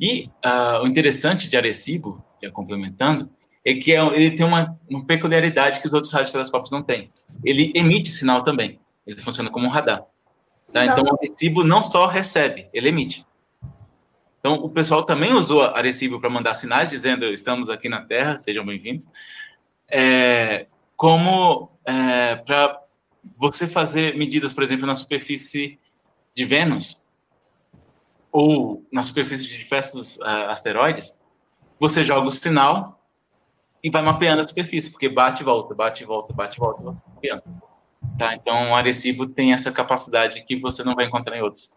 E uh, o interessante de Arecibo, já complementando, é que é, ele tem uma, uma peculiaridade que os outros radiotelescópios não têm. Ele emite sinal também. Ele funciona como um radar. Tá? Então, o Arecibo não só recebe, ele emite. Então, o pessoal também usou Arecibo para mandar sinais dizendo estamos aqui na Terra, sejam bem-vindos. É, como é, para você fazer medidas, por exemplo, na superfície de Vênus ou na superfície de diversos uh, asteroides, você joga o sinal e vai mapeando a superfície, porque bate e volta, bate e volta, bate e volta, você mapeando. Tá? Então, o Arecibo tem essa capacidade que você não vai encontrar em outros.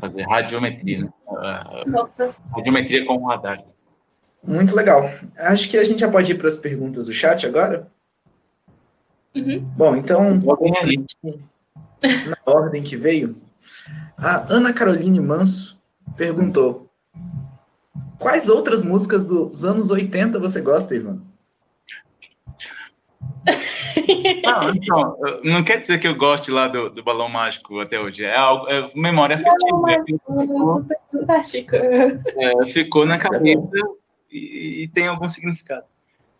Fazer radiometria, né? Uh, radiometria com radares. Muito legal. Acho que a gente já pode ir para as perguntas do chat agora. Uhum. Bom, então, na ordem que veio, a Ana Caroline Manso perguntou: Quais outras músicas dos anos 80 você gosta, Ivan? Não, então, não quer dizer que eu goste lá do, do Balão Mágico até hoje. É, algo, é memória afetiva. Né? Ficou, Fantástico. É, ficou na cabeça e, e, tem algum significado.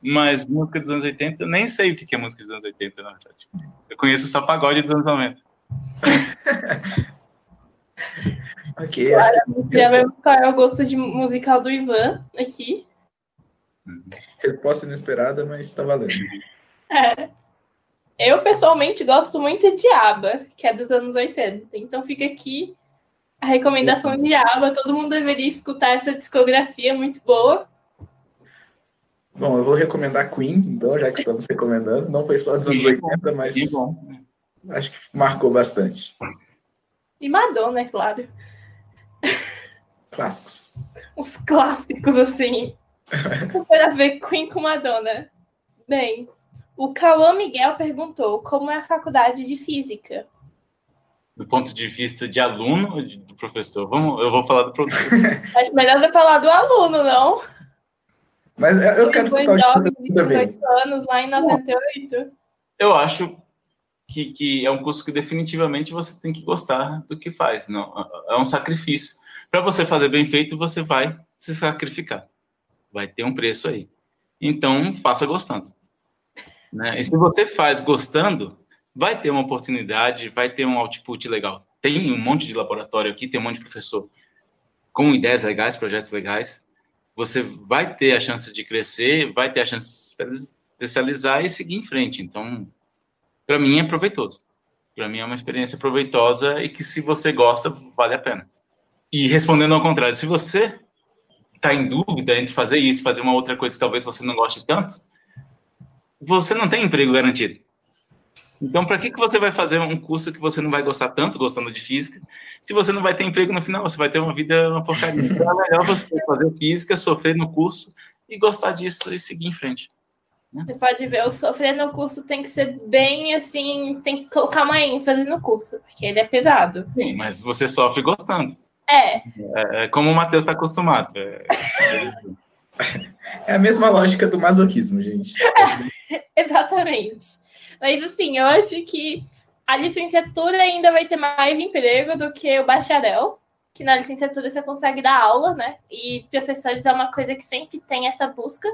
Mas música dos anos 80, eu nem sei o que é música dos anos 80, na verdade. Eu conheço só pagode dos anos 90. ok. Claro, que... Já vemos qual é o gosto de musical do Ivan aqui. Resposta inesperada, mas está valendo. É. Eu, pessoalmente, gosto muito de ABBA, que é dos anos 80. Então fica aqui a recomendação de ABBA. Todo mundo deveria escutar essa discografia muito boa. Bom, eu vou recomendar Queen, então, já que estamos recomendando. Não foi só dos anos 80, mas acho que marcou bastante. E Madonna, é claro. Clássicos. Os clássicos, assim. Para ver Queen com Madonna. Bem, o Cauã Miguel perguntou como é a faculdade de física. Do ponto de vista de aluno ou do professor? Vamos, eu vou falar do professor. Acho melhor eu falar do aluno, não? Mas eu quero escutar o de 18 anos lá em 98. Eu acho que, que é um curso que definitivamente você tem que gostar do que faz. Não, é um sacrifício. Para você fazer bem feito, você vai se sacrificar. Vai ter um preço aí. Então, faça gostando. Né? E se você faz gostando, vai ter uma oportunidade, vai ter um output legal. Tem um monte de laboratório aqui, tem um monte de professor com ideias legais, projetos legais. Você vai ter a chance de crescer, vai ter a chance de especializar e seguir em frente. Então, para mim é proveitoso. Para mim é uma experiência proveitosa e que se você gosta, vale a pena. E respondendo ao contrário, se você está em dúvida entre fazer isso, fazer uma outra coisa que talvez você não goste tanto, você não tem emprego garantido. Então, para que, que você vai fazer um curso que você não vai gostar tanto, gostando de física, se você não vai ter emprego no final, você vai ter uma vida, uma porcaria. Então, é melhor você fazer física, sofrer no curso e gostar disso e seguir em frente. Né? Você pode ver, o sofrer no curso tem que ser bem assim, tem que colocar uma ênfase no curso, porque ele é pesado. Sim, mas você sofre gostando. É. É, é como o Matheus está acostumado. É... é a mesma lógica do masoquismo, gente. Exatamente. Mas assim, eu acho que a licenciatura ainda vai ter mais emprego do que o bacharel, que na licenciatura você consegue dar aula, né? E professores é uma coisa que sempre tem essa busca.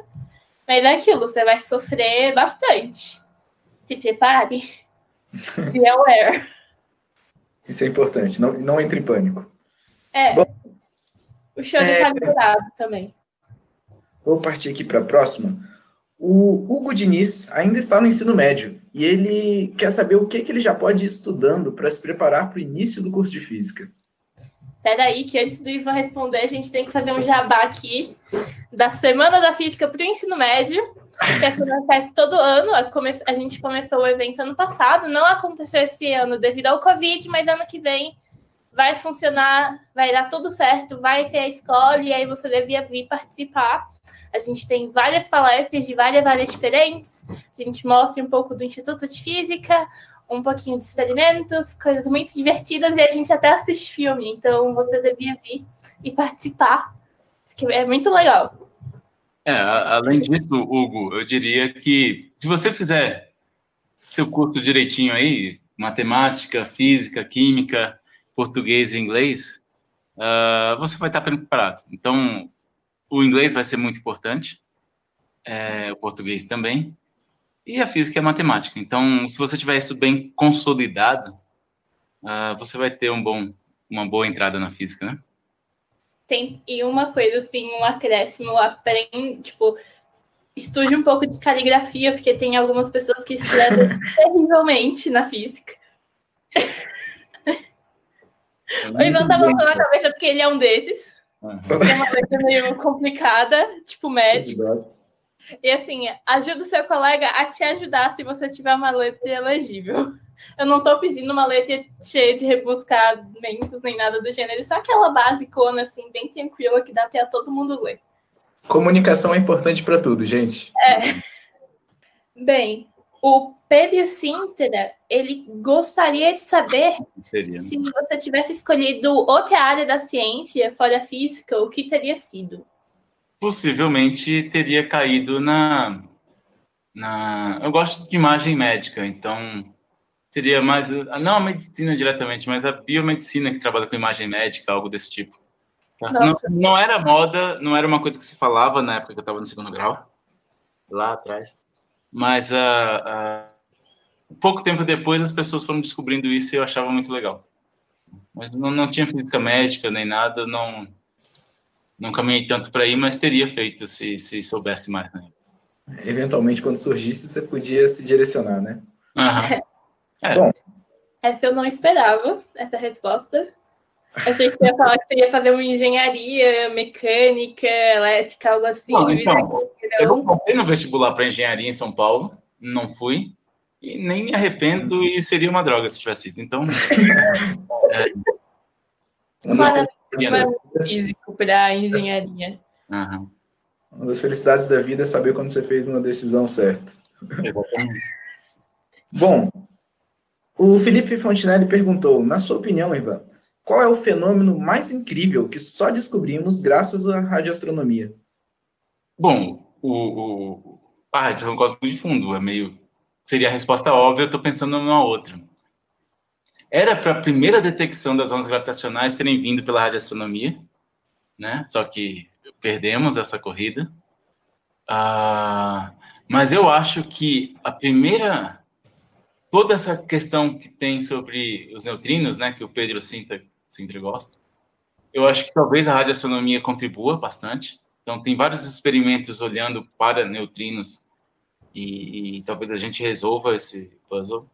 Mas é aquilo, você vai sofrer bastante. Se prepare. Be aware. Isso é importante, não, não entre em pânico. É. Bom, o show é... está liberado também. Vou partir aqui para a próxima. O Hugo Diniz ainda está no ensino médio e ele quer saber o que, que ele já pode ir estudando para se preparar para o início do curso de física. Peraí, que antes do Ivan responder, a gente tem que fazer um jabá aqui da Semana da Física para o ensino médio, que acontece todo ano. A gente começou o evento ano passado, não aconteceu esse ano devido ao Covid, mas ano que vem vai funcionar, vai dar tudo certo, vai ter a escola e aí você devia vir participar. A gente tem várias palestras de várias áreas diferentes. A gente mostra um pouco do Instituto de Física, um pouquinho de experimentos, coisas muito divertidas e a gente até assiste filme. Então você devia vir e participar, porque é muito legal. É, além disso, Hugo, eu diria que se você fizer seu curso direitinho aí, matemática, física, química, português e inglês, uh, você vai estar preparado. Então, o inglês vai ser muito importante, é, o português também, e a física e a matemática. Então, se você tiver isso bem consolidado, uh, você vai ter um bom, uma boa entrada na física, né? Tem, e uma coisa, assim, um acréscimo, aprende, tipo, estude um pouco de caligrafia, porque tem algumas pessoas que escrevem terrivelmente na física. o Ivan tá botando a cabeça porque ele é um desses. Uhum. É uma letra meio complicada, tipo médico. E assim, ajuda o seu colega a te ajudar se você tiver uma letra elegível. Eu não estou pedindo uma letra cheia de rebuscamentos nem nada do gênero, só aquela basicona, assim, bem tranquila que dá para todo mundo ler. Comunicação é importante para tudo, gente. É. Bem, o Pedro Sintra, ele gostaria de saber Seria. se você tivesse escolhido outra área da ciência fora a física, o que teria sido? Possivelmente teria caído na, na. Eu gosto de imagem médica, então seria mais não a medicina diretamente, mas a biomedicina que trabalha com imagem médica, algo desse tipo. Tá? Não, não, era moda, não era uma coisa que se falava na época que eu estava no segundo grau, lá atrás. Mas uh, uh, pouco tempo depois as pessoas foram descobrindo isso e eu achava muito legal. Mas não, não tinha física médica nem nada, não não caminhei tanto para ir, mas teria feito se, se soubesse mais. Né? Eventualmente, quando surgisse, você podia se direcionar, né? Uhum. É. Bom. Essa eu não esperava, essa resposta. Achei que você ia falar que você ia fazer uma engenharia mecânica, elétrica, algo assim. Não, então, eu não passei no vestibular para engenharia em São Paulo, não fui, e nem me arrependo e seria uma droga se tivesse sido. Então. é, físico para engenharia. Uhum. Uma das felicidades da vida é saber quando você fez uma decisão certa. Bom, o Felipe Fontinelli perguntou: na sua opinião, Ivan, qual é o fenômeno mais incrível que só descobrimos graças à radioastronomia? Bom, o, o, a radiação cósmica de fundo é meio. Seria a resposta óbvia, eu estou pensando numa outra. Era para a primeira detecção das ondas gravitacionais terem vindo pela radioastronomia, né? Só que perdemos essa corrida. Ah, mas eu acho que a primeira toda essa questão que tem sobre os neutrinos, né, que o Pedro Sinta sempre gosta. Eu acho que talvez a radioastronomia contribua bastante. Então, tem vários experimentos olhando para neutrinos e, e talvez a gente resolva esse puzzle.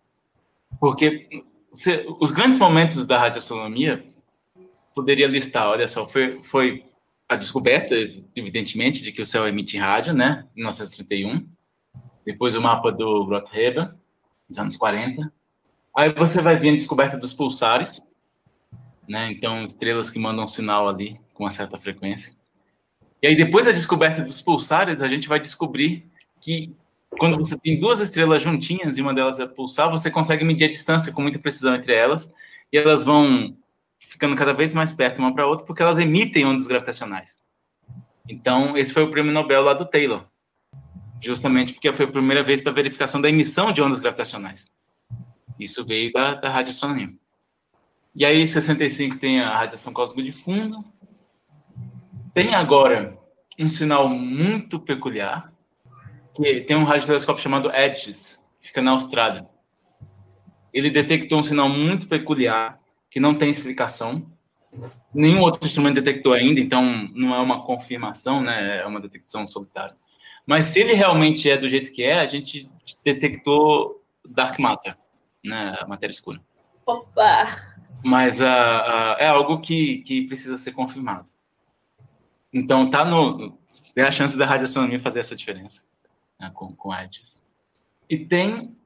Porque se, os grandes momentos da radioastronomia poderia listar, olha só, foi, foi a descoberta, evidentemente, de que o céu emite rádio, né, em 1931. Depois o mapa do Groth-Weber, nos anos 40. Aí você vai ver a descoberta dos pulsares, né? Então, estrelas que mandam sinal ali com uma certa frequência. E aí, depois da descoberta dos pulsares, a gente vai descobrir que quando você tem duas estrelas juntinhas e uma delas é pulsar, você consegue medir a distância com muita precisão entre elas e elas vão ficando cada vez mais perto uma para outra porque elas emitem ondas gravitacionais. Então, esse foi o prêmio Nobel lá do Taylor, justamente porque foi a primeira vez da verificação da emissão de ondas gravitacionais. Isso veio da, da radioastronomia. E aí, 65 tem a radiação cósmica de fundo. Tem agora um sinal muito peculiar, que tem um radiotelescópio chamado EDGES, que fica na Austrália. Ele detectou um sinal muito peculiar, que não tem explicação. Nenhum outro instrumento detectou ainda, então não é uma confirmação, né? É uma detecção solitária. Mas se ele realmente é do jeito que é, a gente detectou dark matter, né? A matéria escura. Opa! mas uh, uh, é algo que, que precisa ser confirmado. Então, tá no, tem a chance da radioastronomia fazer essa diferença né, com, com. E tem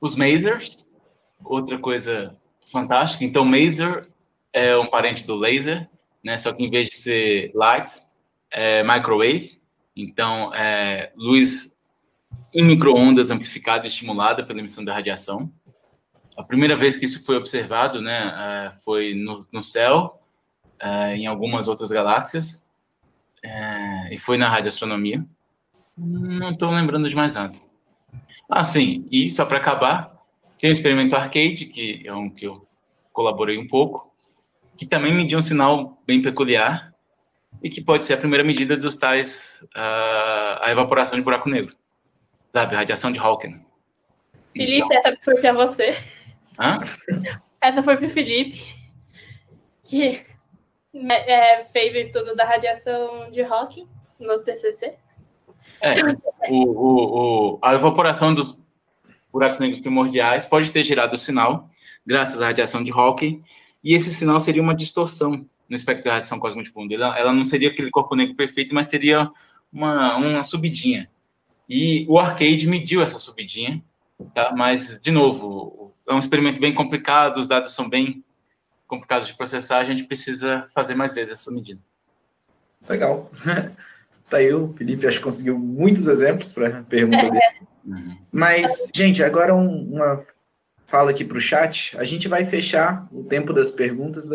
os masers, outra coisa fantástica. Então, maser é um parente do laser, né, só que em vez de ser light, é microwave. Então, é luz em microondas amplificada e estimulada pela emissão da radiação. A primeira vez que isso foi observado, né, é, foi no, no céu, é, em algumas outras galáxias, é, e foi na radioastronomia. Não estou lembrando de mais nada. Ah, sim, e só para acabar, tem o experimento Arcade, que é um que eu colaborei um pouco, que também mediu um sinal bem peculiar e que pode ser a primeira medida dos tais uh, a evaporação de buraco negro, sabe, radiação de Hawking. Felipe, então, essa foi para você. Hã? Essa foi pro Felipe, que é, fez o estudo da radiação de Hawking no TCC. É, o, o, o, a evaporação dos buracos negros primordiais pode ter gerado o sinal, graças à radiação de Hawking, e esse sinal seria uma distorção no espectro da radiação cósmica de fundo. Ela, ela não seria aquele corpo negro perfeito, mas teria uma, uma subidinha. E o Arcade mediu essa subidinha, tá? mas, de novo, é um experimento bem complicado, os dados são bem complicados de processar, a gente precisa fazer mais vezes essa medida. Legal. tá aí, o Felipe acho que conseguiu muitos exemplos para a pergunta dele. Uhum. Mas, gente, agora um, uma fala aqui para o chat. A gente vai fechar o tempo das perguntas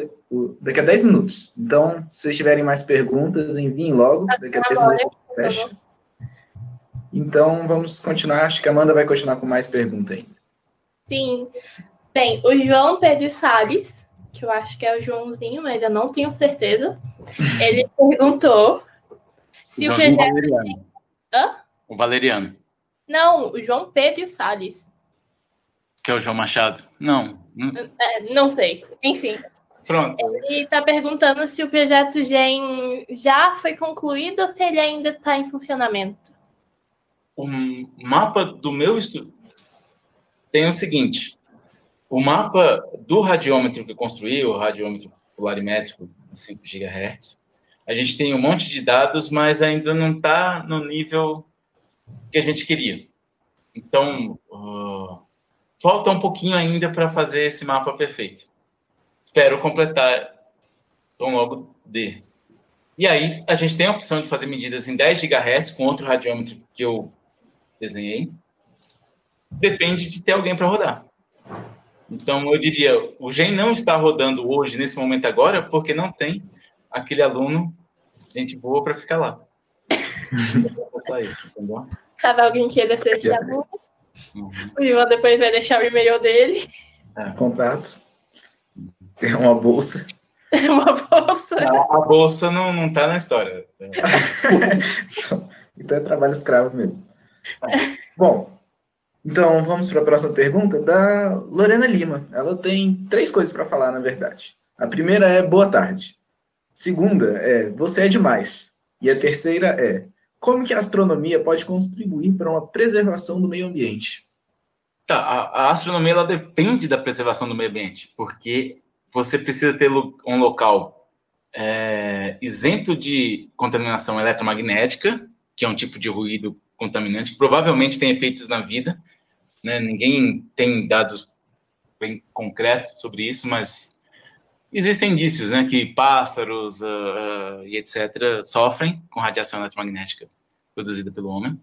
daqui a 10 minutos. Então, se vocês tiverem mais perguntas, enviem logo. Daqui a 10 minutos fecha. Então, vamos continuar. Acho que a Amanda vai continuar com mais perguntas ainda. Sim. Bem, o João Pedro Salles, que eu acho que é o Joãozinho, mas eu não tenho certeza, ele perguntou se o, o projeto. Valeriano. Hã? O Valeriano. Não, o João Pedro Salles. Que é o João Machado? Não. É, não sei. Enfim. Pronto. Ele está perguntando se o projeto GEM já foi concluído ou se ele ainda está em funcionamento. O mapa do meu estudo tem o seguinte: o mapa do radiômetro que eu construí, o radiômetro polarimétrico de 5 GHz, a gente tem um monte de dados, mas ainda não está no nível que a gente queria. Então, uh, falta um pouquinho ainda para fazer esse mapa perfeito. Espero completar tão logo dê. E aí, a gente tem a opção de fazer medidas em 10 GHz com outro radiômetro que eu desenhei. Depende de ter alguém para rodar. Então, eu diria, o GEM não está rodando hoje, nesse momento agora, porque não tem aquele aluno, gente boa, para ficar lá. isso? Caso alguém queira ser aluno, uhum. o Ivan depois vai deixar o e-mail dele. É. Contato. Tem uma bolsa. Tem uma bolsa. A, a bolsa não está na história. então, então, é trabalho escravo mesmo. Bom, então vamos para a próxima pergunta da Lorena Lima. Ela tem três coisas para falar, na verdade. A primeira é boa tarde. Segunda é você é demais. E a terceira é como que a astronomia pode contribuir para uma preservação do meio ambiente? Tá, a, a astronomia ela depende da preservação do meio ambiente, porque você precisa ter um local é, isento de contaminação eletromagnética, que é um tipo de ruído contaminante, que provavelmente tem efeitos na vida. Né? Ninguém tem dados bem concretos sobre isso, mas existem indícios né, que pássaros uh, e etc. sofrem com radiação eletromagnética produzida pelo homem.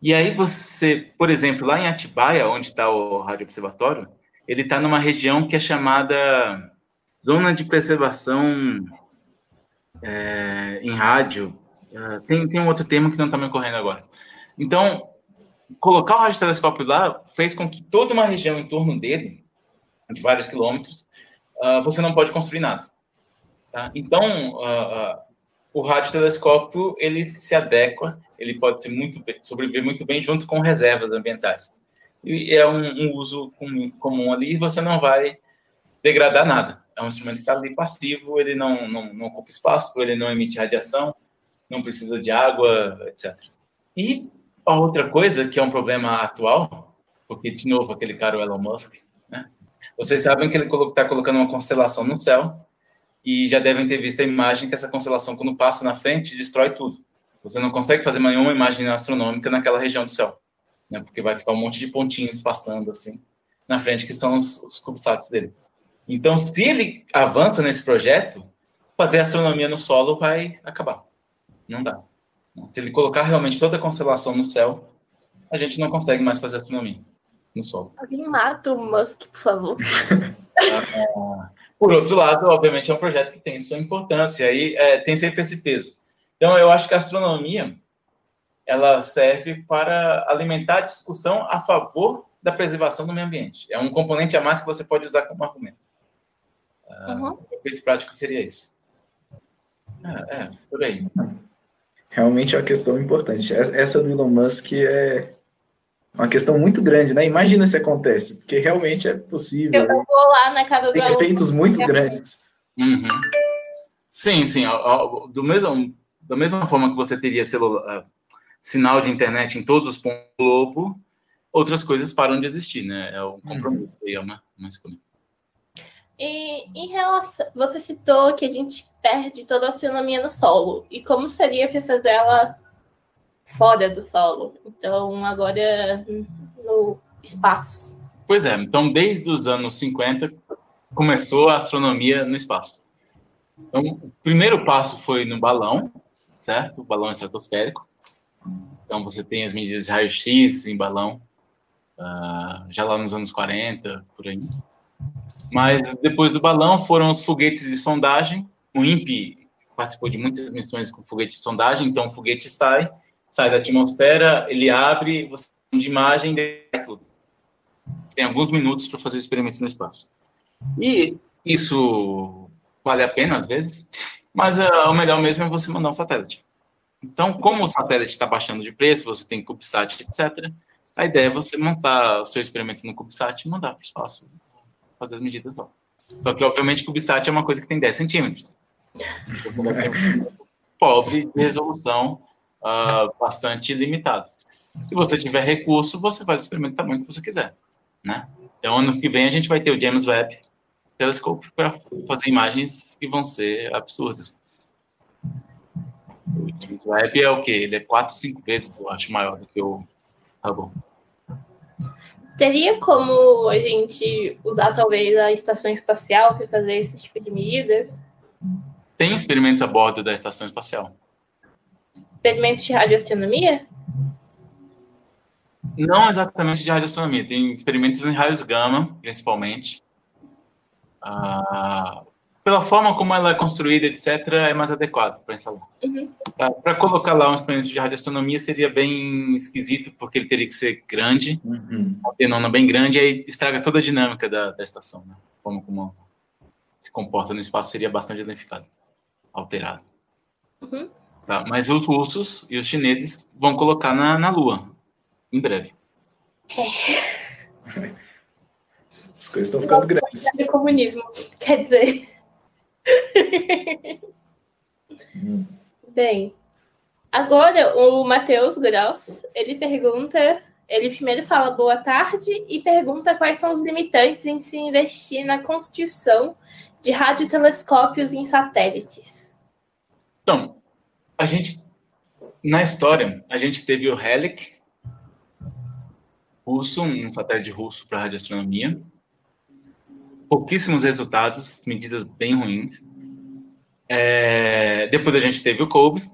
E aí você, por exemplo, lá em Atibaia, onde está o rádio observatório, ele está numa região que é chamada zona de preservação é, em rádio. Uh, tem, tem um outro termo que não está me ocorrendo agora. Então, colocar o radiotelescópio lá fez com que toda uma região em torno dele, de vários quilômetros, uh, você não pode construir nada. Tá? Então, uh, o radiotelescópio ele se adequa, ele pode ser muito sobreviver muito bem junto com reservas ambientais. E é um, um uso comum, ali, você não vai degradar nada. É um instrumento que está ali passivo, ele não, não, não ocupa espaço, ele não emite radiação, não precisa de água, etc. E a outra coisa que é um problema atual, porque, de novo, aquele cara, o Elon Musk? Vocês sabem que ele está colocando uma constelação no céu e já devem ter visto a imagem que essa constelação, quando passa na frente, destrói tudo. Você não consegue fazer nenhuma imagem astronômica naquela região do céu, né? Porque vai ficar um monte de pontinhos passando assim na frente, que são os, os dele. Então, se ele avança nesse projeto, fazer astronomia no solo vai acabar. Não dá. Se ele colocar realmente toda a constelação no céu, a gente não consegue mais fazer astronomia no Sol. Alguém mata o Musk, por favor. por outro lado, obviamente, é um projeto que tem sua importância e é, tem sempre esse peso. Então, eu acho que a astronomia ela serve para alimentar a discussão a favor da preservação do meio ambiente. É um componente a mais que você pode usar como argumento. Uhum. Uh, o efeito prático seria isso. É, é, por aí realmente é uma questão importante. Essa do Elon Musk é uma questão muito grande, né? Imagina se acontece, porque realmente é possível. Eu vou lá na casa do Tem efeitos muito grandes. Uhum. Sim, sim. Do mesmo, da mesma forma que você teria celular, sinal de internet em todos os pontos do globo, outras coisas param de existir, né? É um compromisso uhum. aí, é uma, uma escolha. E em relação, você citou que a gente perde toda a astronomia no solo. E como seria para fazer ela fora do solo? Então, agora no espaço. Pois é, então desde os anos 50 começou a astronomia no espaço. Então, o primeiro passo foi no balão, certo? O balão estratosférico. Então, você tem as medidas de raio-x em balão, uh, já lá nos anos 40, por aí. Mas depois do balão foram os foguetes de sondagem. O INPE participou de muitas missões com foguete de sondagem, então o foguete sai, sai da atmosfera, ele abre, você tem de imagem e tudo. Tem alguns minutos para fazer experimentos no espaço. E isso vale a pena às vezes, mas uh, o melhor mesmo é você mandar um satélite. Então, como o satélite está baixando de preço, você tem CubeSat, etc., a ideia é você montar o seu experimento no CubeSat e mandar para o espaço, fazer as medidas lá. Só que, obviamente, o CubeSat é uma coisa que tem 10 centímetros. Pobre de resolução uh, bastante limitado. Se você tiver recurso, você faz o experimento do tamanho que você quiser. Né? Então, ano que vem, a gente vai ter o James Webb Telescope para fazer imagens que vão ser absurdas. O James Webb é o quê? Ele é quatro, cinco vezes, eu acho, maior do que o Hubble. Teria como a gente usar talvez a estação espacial para fazer esse tipo de medidas? Tem experimentos a bordo da estação espacial. Experimentos de radioastronomia? Não exatamente de radioastronomia. Tem experimentos em raios gama, principalmente. Ah, pela forma como ela é construída, etc., é mais adequado para instalar. Uhum. Para colocar lá um experimento de radioastronomia seria bem esquisito, porque ele teria que ser grande, uhum. uma tenona bem grande, e aí estraga toda a dinâmica da, da estação. Né? A forma como se comporta no espaço seria bastante danificado, alterado. Uhum. Tá, mas os russos e os chineses vão colocar na, na Lua, em breve. É. As coisas estão ficando grandes. É comunismo, quer dizer. Bem, agora o Matheus Gross, ele pergunta, ele primeiro fala boa tarde e pergunta quais são os limitantes em se investir na construção de radiotelescópios em satélites. Então, a gente, na história, a gente teve o Helic, russo, um satélite russo para radioastronomia, pouquíssimos resultados, medidas bem ruins. É, depois a gente teve o COBE,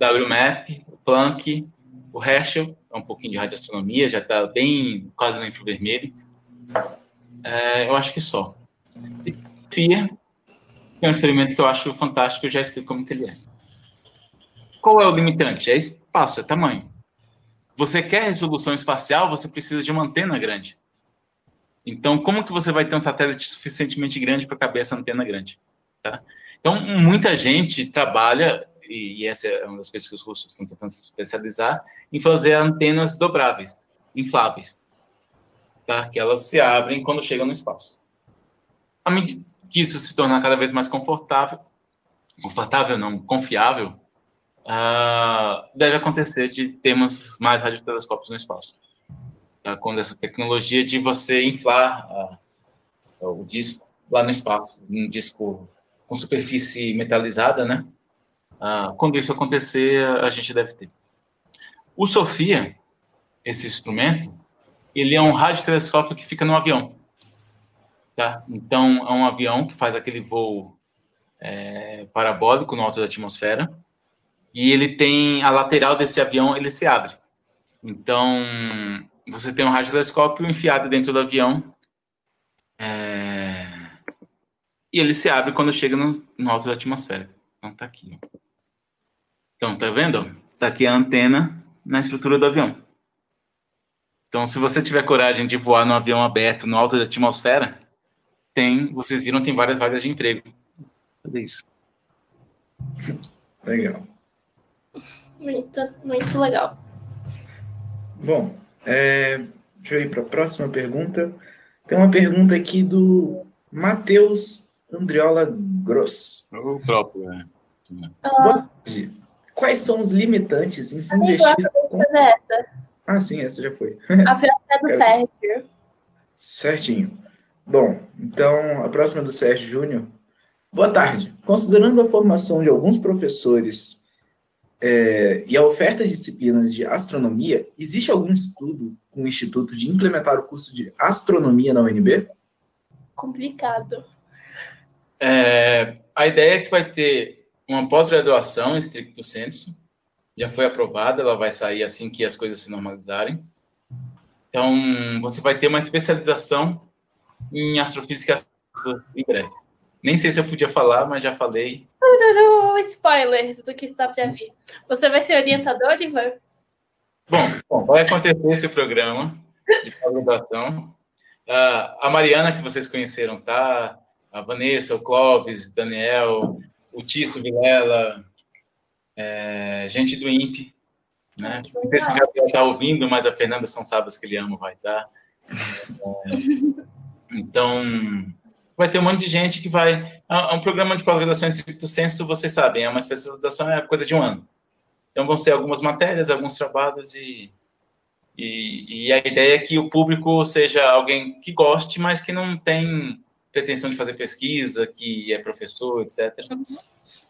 WMAP, o Planck, o Herschel, é um pouquinho de radioastronomia, já está bem quase no infravermelho. É, eu acho que só. FIA, é um experimento que eu acho fantástico, eu já explico como que ele é. Qual é o limitante? É espaço, é tamanho. Você quer resolução espacial, você precisa de uma antena grande. Então, como que você vai ter um satélite suficientemente grande para caber essa antena grande? Tá? Então, muita gente trabalha, e, essa é uma das coisas que os russos estão tentando se especializar, em fazer antenas dobráveis, infláveis, tá? que elas se abrem quando chegam no espaço. À medida que isso se tornar cada vez mais confortável, confortável não, confiável, uh, deve acontecer de termos mais radiotelescópios no espaço tá? quando essa tecnologia de você inflar a, o disco lá no espaço, um disco com superfície metalizada, né? Ah, quando isso acontecer, a gente deve ter. O Sofia, esse instrumento, ele é um radiotelescópio que fica no avião. Tá? Então, é um avião que faz aquele voo é, parabólico no alto da atmosfera, e ele tem a lateral desse avião, ele se abre. Então, você tem um radiotelescópio enfiado dentro do avião. É... E ele se abre quando chega no, no alto da atmosfera. Então tá aqui. Então, tá vendo? Tá aqui a antena na estrutura do avião. Então, se você tiver coragem de voar no avião aberto no alto da atmosfera, tem, vocês viram, tem várias vagas de emprego. Fazer isso. Legal. Muito, muito legal. Bom, é, deixa eu ir para a próxima pergunta. Tem uma pergunta aqui do Matheus Andriola Gross. O próprio, né? Ah. Quais são os limitantes em se investir? Com... Ah, sim, essa já foi. A pergunta é do Sérgio. Certinho. Bom, então a próxima é do Sérgio Júnior. Boa tarde. Considerando a formação de alguns professores é, e a oferta de disciplinas de astronomia, existe algum estudo com o Instituto de implementar o curso de astronomia na UNB? Complicado. É, a ideia é que vai ter uma pós-graduação em estricto senso, já foi aprovada, ela vai sair assim que as coisas se normalizarem. Então, você vai ter uma especialização em astrofísica em breve. Nem sei se eu podia falar, mas já falei. Spoiler do que está para vir. Você vai ser orientador, Ivan? Bom, bom, vai acontecer esse programa de pós-graduação. Uh, a Mariana, que vocês conheceram, tá? A Vanessa, o Clóvis, Daniel, o Tício Vilela, é, gente do INPE, né? Não sei se o Gabriel está ouvindo, mas a Fernanda São Sabas, que ele ama, vai estar. Tá. É, então, vai ter um monte de gente que vai. É um programa de pós-graduação em estricto senso, vocês sabem, é uma especialização, é coisa de um ano. Então, vão ser algumas matérias, alguns trabalhos e, e, e, a ideia é que o público seja alguém que goste, mas que não tem pretensão de fazer pesquisa, que é professor, etc. Uhum.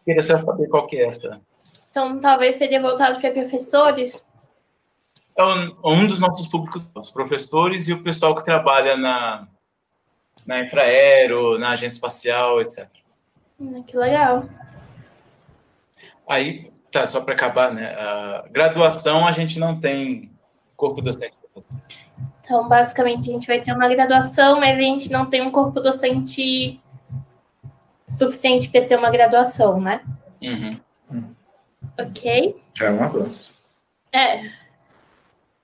Queria saber qual que é essa. Então, talvez seria voltado para professores? É um, um dos nossos públicos, os professores e o pessoal que trabalha na, na Infraero, na agência espacial, etc. Hum, que legal. Aí, tá, só para acabar, né? A graduação a gente não tem corpo docente. Então, basicamente, a gente vai ter uma graduação, mas a gente não tem um corpo docente suficiente para ter uma graduação, né? Uhum. Ok. Já é um avanço. É.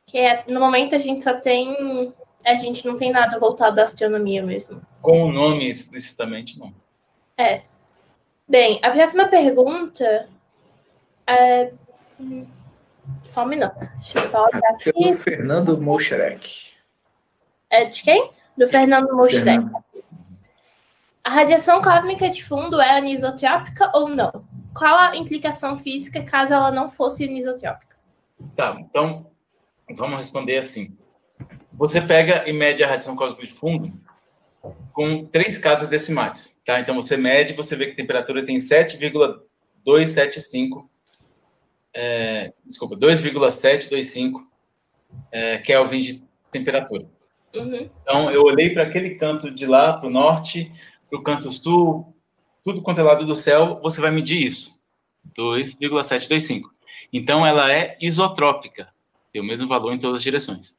Que é, no momento a gente só tem a gente não tem nada voltado à astronomia mesmo. Com o nome explicitamente, não. É. Bem, a próxima pergunta é. Só um minuto. Deixa eu só olhar aqui. Do Fernando Moucherek. É de quem? Do Fernando Moucherek. A radiação cósmica de fundo é anisotrópica ou não? Qual a implicação física caso ela não fosse anisotrópica? Tá, então vamos responder assim. Você pega e mede a radiação cósmica de fundo com três casas decimais, tá? Então você mede, você vê que a temperatura tem 7,275, é, desculpa, 2,725 é, Kelvin de temperatura. Uhum. Então eu olhei para aquele canto de lá, para o norte, para o canto sul, tudo quanto é lado do céu, você vai medir isso, 2,725. Então ela é isotrópica, tem o mesmo valor em todas as direções.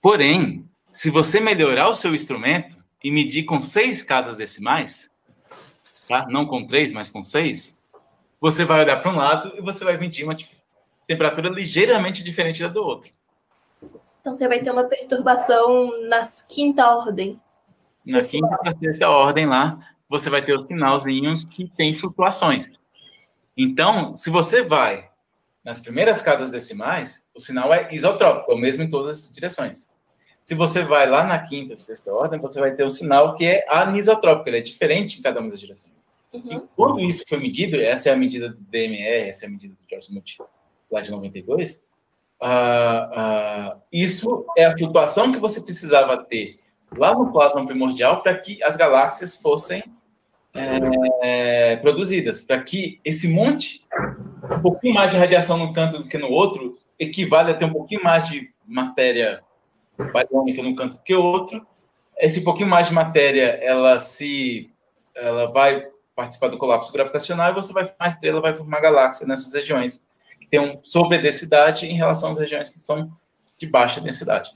Porém, se você melhorar o seu instrumento e medir com seis casas decimais, tá? não com três, mas com seis, você vai olhar para um lado e você vai medir uma temperatura ligeiramente diferente da do outro. Então você vai ter uma perturbação na quinta ordem. Na quinta para sexta ordem lá, você vai ter o sinalzinho que tem flutuações. Então, se você vai nas primeiras casas decimais, o sinal é isotrópico, é o mesmo em todas as direções. Se você vai lá na quinta, sexta ordem, você vai ter um sinal que é anisotrópico, ele é diferente em cada uma das direções. Uhum. E quando isso foi medido, essa é a medida do DMR, essa é a medida do George Smoot lá de 92, uh, uh, isso é a flutuação que você precisava ter lá no plasma primordial para que as galáxias fossem é, produzidas, para que esse monte, um pouquinho mais de radiação num canto do que no outro, equivale a ter um pouquinho mais de matéria bariônica num canto que outro. Esse pouquinho mais de matéria, ela se, ela vai participar do colapso gravitacional e você vai formar estrela, vai formar galáxia nessas regiões que tem sobredensidade em relação às regiões que são de baixa densidade,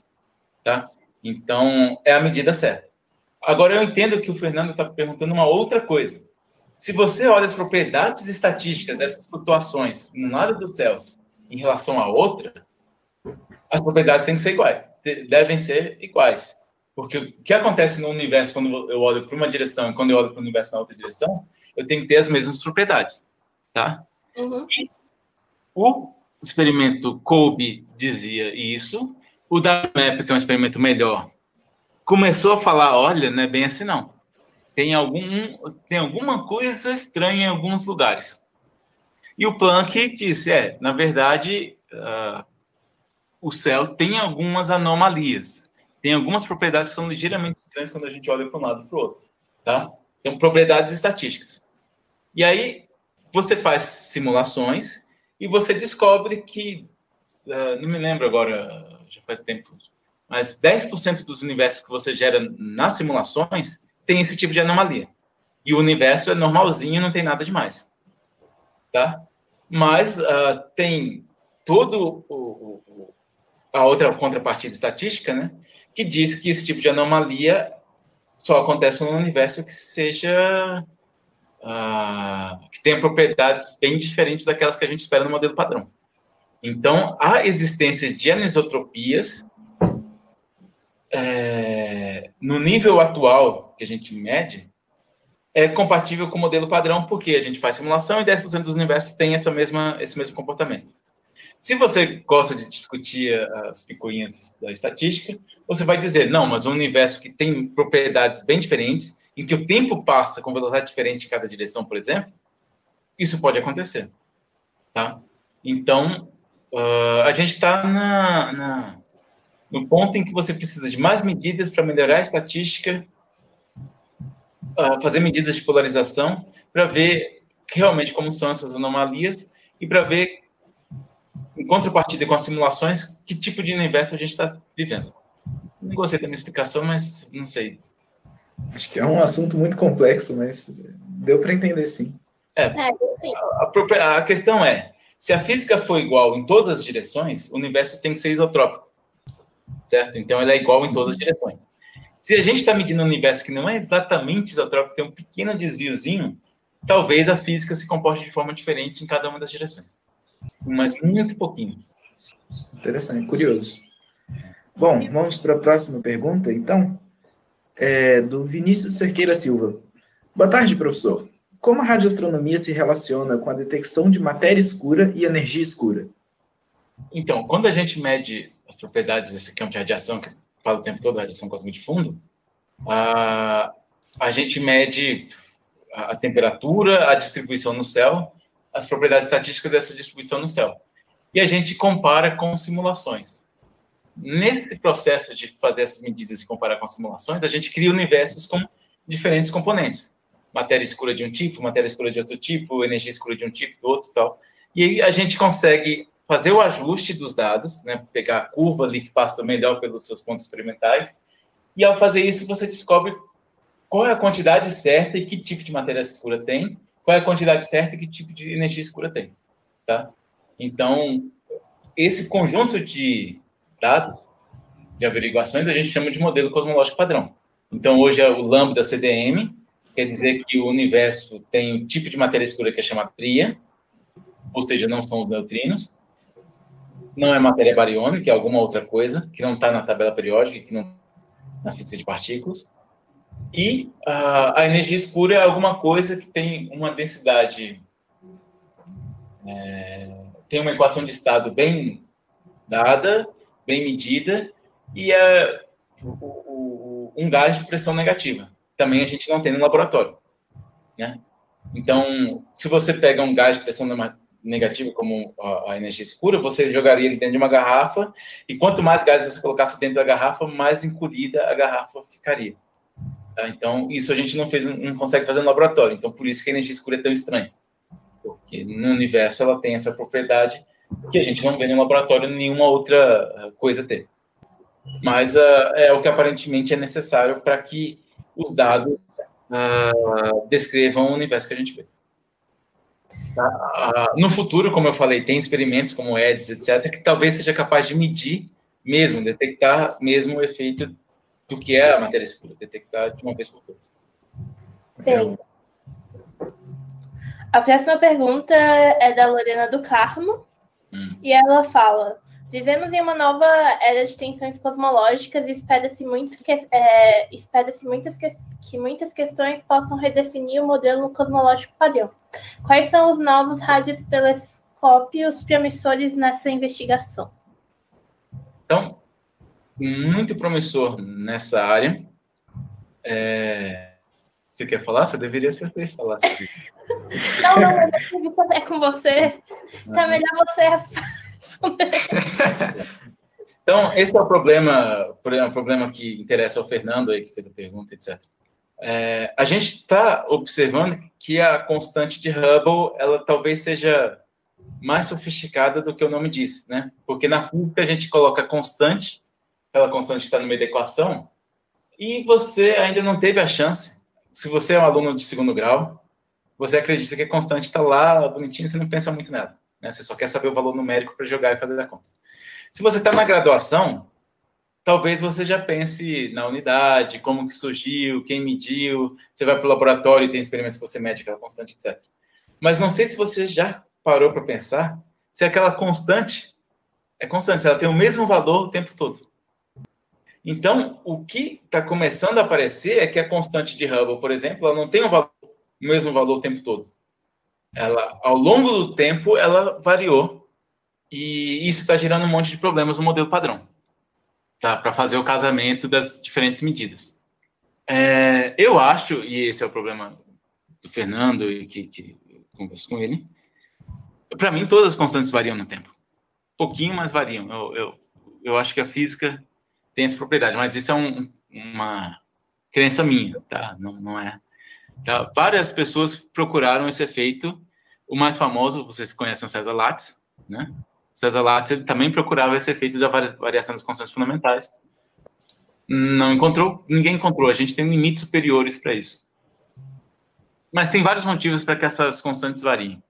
tá? Então, é a medida certa. Agora, eu entendo que o Fernando está perguntando uma outra coisa. Se você olha as propriedades estatísticas dessas flutuações num lado do céu em relação à outra, as propriedades têm que ser iguais, devem ser iguais. Porque o que acontece no universo quando eu olho para uma direção e quando eu olho para o universo na outra direção, eu tenho que ter as mesmas propriedades, tá? Uhum. o experimento Kolbe dizia isso, o da MEP, que é um experimento melhor, começou a falar, olha, não é bem assim não. Tem, algum, tem alguma coisa estranha em alguns lugares. E o Planck disse, é, na verdade, uh, o céu tem algumas anomalias. Tem algumas propriedades que são ligeiramente estranhas quando a gente olha para um lado para o outro. Tá? Tem propriedades estatísticas. E aí, você faz simulações e você descobre que, uh, não me lembro agora, já faz tempo, mas 10% dos universos que você gera nas simulações tem esse tipo de anomalia. E o universo é normalzinho, não tem nada demais. tá? Mas uh, tem todo o, o, a outra contrapartida estatística, né? Que diz que esse tipo de anomalia só acontece no universo que seja uh, que tenha propriedades bem diferentes daquelas que a gente espera no modelo padrão. Então, a existência de anisotropias é, no nível atual que a gente mede é compatível com o modelo padrão, porque a gente faz simulação e 10% dos universos tem essa mesma, esse mesmo comportamento. Se você gosta de discutir as picuinhas da estatística, você vai dizer, não, mas um universo que tem propriedades bem diferentes, em que o tempo passa com velocidade diferente em cada direção, por exemplo, isso pode acontecer. Tá? Então, uh, a gente está na, na, no ponto em que você precisa de mais medidas para melhorar a estatística fazer medidas de polarização para ver realmente como são essas anomalias e para ver, em contrapartida com as simulações, que tipo de universo a gente está vivendo. Não gostei da minha explicação, mas não sei. Acho que é um assunto muito complexo, mas deu para entender sim. É, é a, a, a questão é, se a física for igual em todas as direções, o universo tem que ser isotrópico, certo? Então, ele é igual em todas as direções. Se a gente está medindo um universo que não é exatamente isotrópico, tem um pequeno desviozinho, talvez a física se comporte de forma diferente em cada uma das direções. Mas muito pouquinho. Interessante, curioso. Bom, vamos para a próxima pergunta, então. É do Vinícius Cerqueira Silva. Boa tarde, professor. Como a radioastronomia se relaciona com a detecção de matéria escura e energia escura? Então, quando a gente mede as propriedades desse campo de radiação, que fala o tempo todo, radiação cósmica de fundo, a, a gente mede a, a temperatura, a distribuição no céu, as propriedades estatísticas dessa distribuição no céu. E a gente compara com simulações. Nesse processo de fazer essas medidas e comparar com simulações, a gente cria universos com diferentes componentes. Matéria escura de um tipo, matéria escura de outro tipo, energia escura de um tipo, do outro tal. E aí a gente consegue fazer o ajuste dos dados, né, pegar a curva ali que passa melhor pelos seus pontos experimentais, e ao fazer isso você descobre qual é a quantidade certa e que tipo de matéria escura tem, qual é a quantidade certa e que tipo de energia escura tem, tá? Então, esse conjunto de dados, de averiguações, a gente chama de modelo cosmológico padrão. Então, hoje é o lambda CDM, quer dizer que o universo tem um tipo de matéria escura que é chamada tria, ou seja, não são os neutrinos, não é matéria bariônica, é alguma outra coisa que não está na tabela periódica, que não na física de partículas. E uh, a energia escura é alguma coisa que tem uma densidade, é, tem uma equação de estado bem dada, bem medida, e é o, o, um gás de pressão negativa. Também a gente não tem no laboratório. Né? Então, se você pega um gás de pressão negativo como a, a, energia escura, você jogaria ele dentro de uma garrafa, e quanto mais gás você colocasse dentro da garrafa, mais encolhida a garrafa ficaria. Tá? Então, isso a gente não, fez, não consegue fazer no laboratório. Então, por isso que a energia escura é tão estranha. Porque no universo ela tem essa propriedade que a gente não vê no laboratório nenhuma outra ah, coisa ter. Mas uh, é o que aparentemente é necessário para que os dados uh, descrevam o universo que a gente vê. Tá? No futuro, como eu falei, tem experimentos como EDS, etc., que talvez seja capaz de medir mesmo, detectar mesmo o efeito do que é a matéria escura, detectar de uma vez por todas. Bem, a próxima pergunta é da Lorena do Carmo, hum. e ela fala: Vivemos em uma nova era de tensões cosmológicas e espera-se muito que, é, espera muitas que, que muitas questões possam redefinir o modelo cosmológico padrão. Quais são os novos radiotelescópios promissores nessa investigação? Então, muito promissor nessa área. É... Você quer falar? Você deveria ser falar. não, não, é com você. Tá melhor você então, esse é o problema, o problema que interessa ao Fernando aí, que fez a pergunta, etc. É, a gente está observando que a constante de Hubble, ela talvez seja mais sofisticada do que o nome diz, né? Porque na física a gente coloca constante, aquela constante que está no meio da equação, e você ainda não teve a chance, se você é um aluno de segundo grau, você acredita que a constante está lá, bonitinha, você não pensa muito nela. Né? Você só quer saber o valor numérico para jogar e fazer a conta. Se você está na graduação, talvez você já pense na unidade, como que surgiu, quem mediu, você vai para o laboratório e tem experimentos que você mede aquela constante, etc. Mas não sei se você já parou para pensar se aquela constante é constante, ela tem o mesmo valor o tempo todo. Então, o que está começando a aparecer é que a constante de Hubble, por exemplo, ela não tem o, valor, o mesmo valor o tempo todo. Ela, ao longo do tempo, ela variou e isso está gerando um monte de problemas no modelo padrão, tá? Para fazer o casamento das diferentes medidas. É, eu acho, e esse é o problema do Fernando e que, que converso com ele, para mim todas as constantes variam no tempo, um pouquinho, mas variam. Eu, eu, eu acho que a física tem essa propriedade, mas isso é um, uma crença minha, tá? Não, não é. Tá? Várias pessoas procuraram esse efeito. O mais famoso, vocês conhecem César Lattes, né? César Lattes ele também procurava esse efeito da variação das constantes fundamentais. Não encontrou, ninguém encontrou. A gente tem limites superiores para isso. Mas tem vários motivos para que essas constantes variem.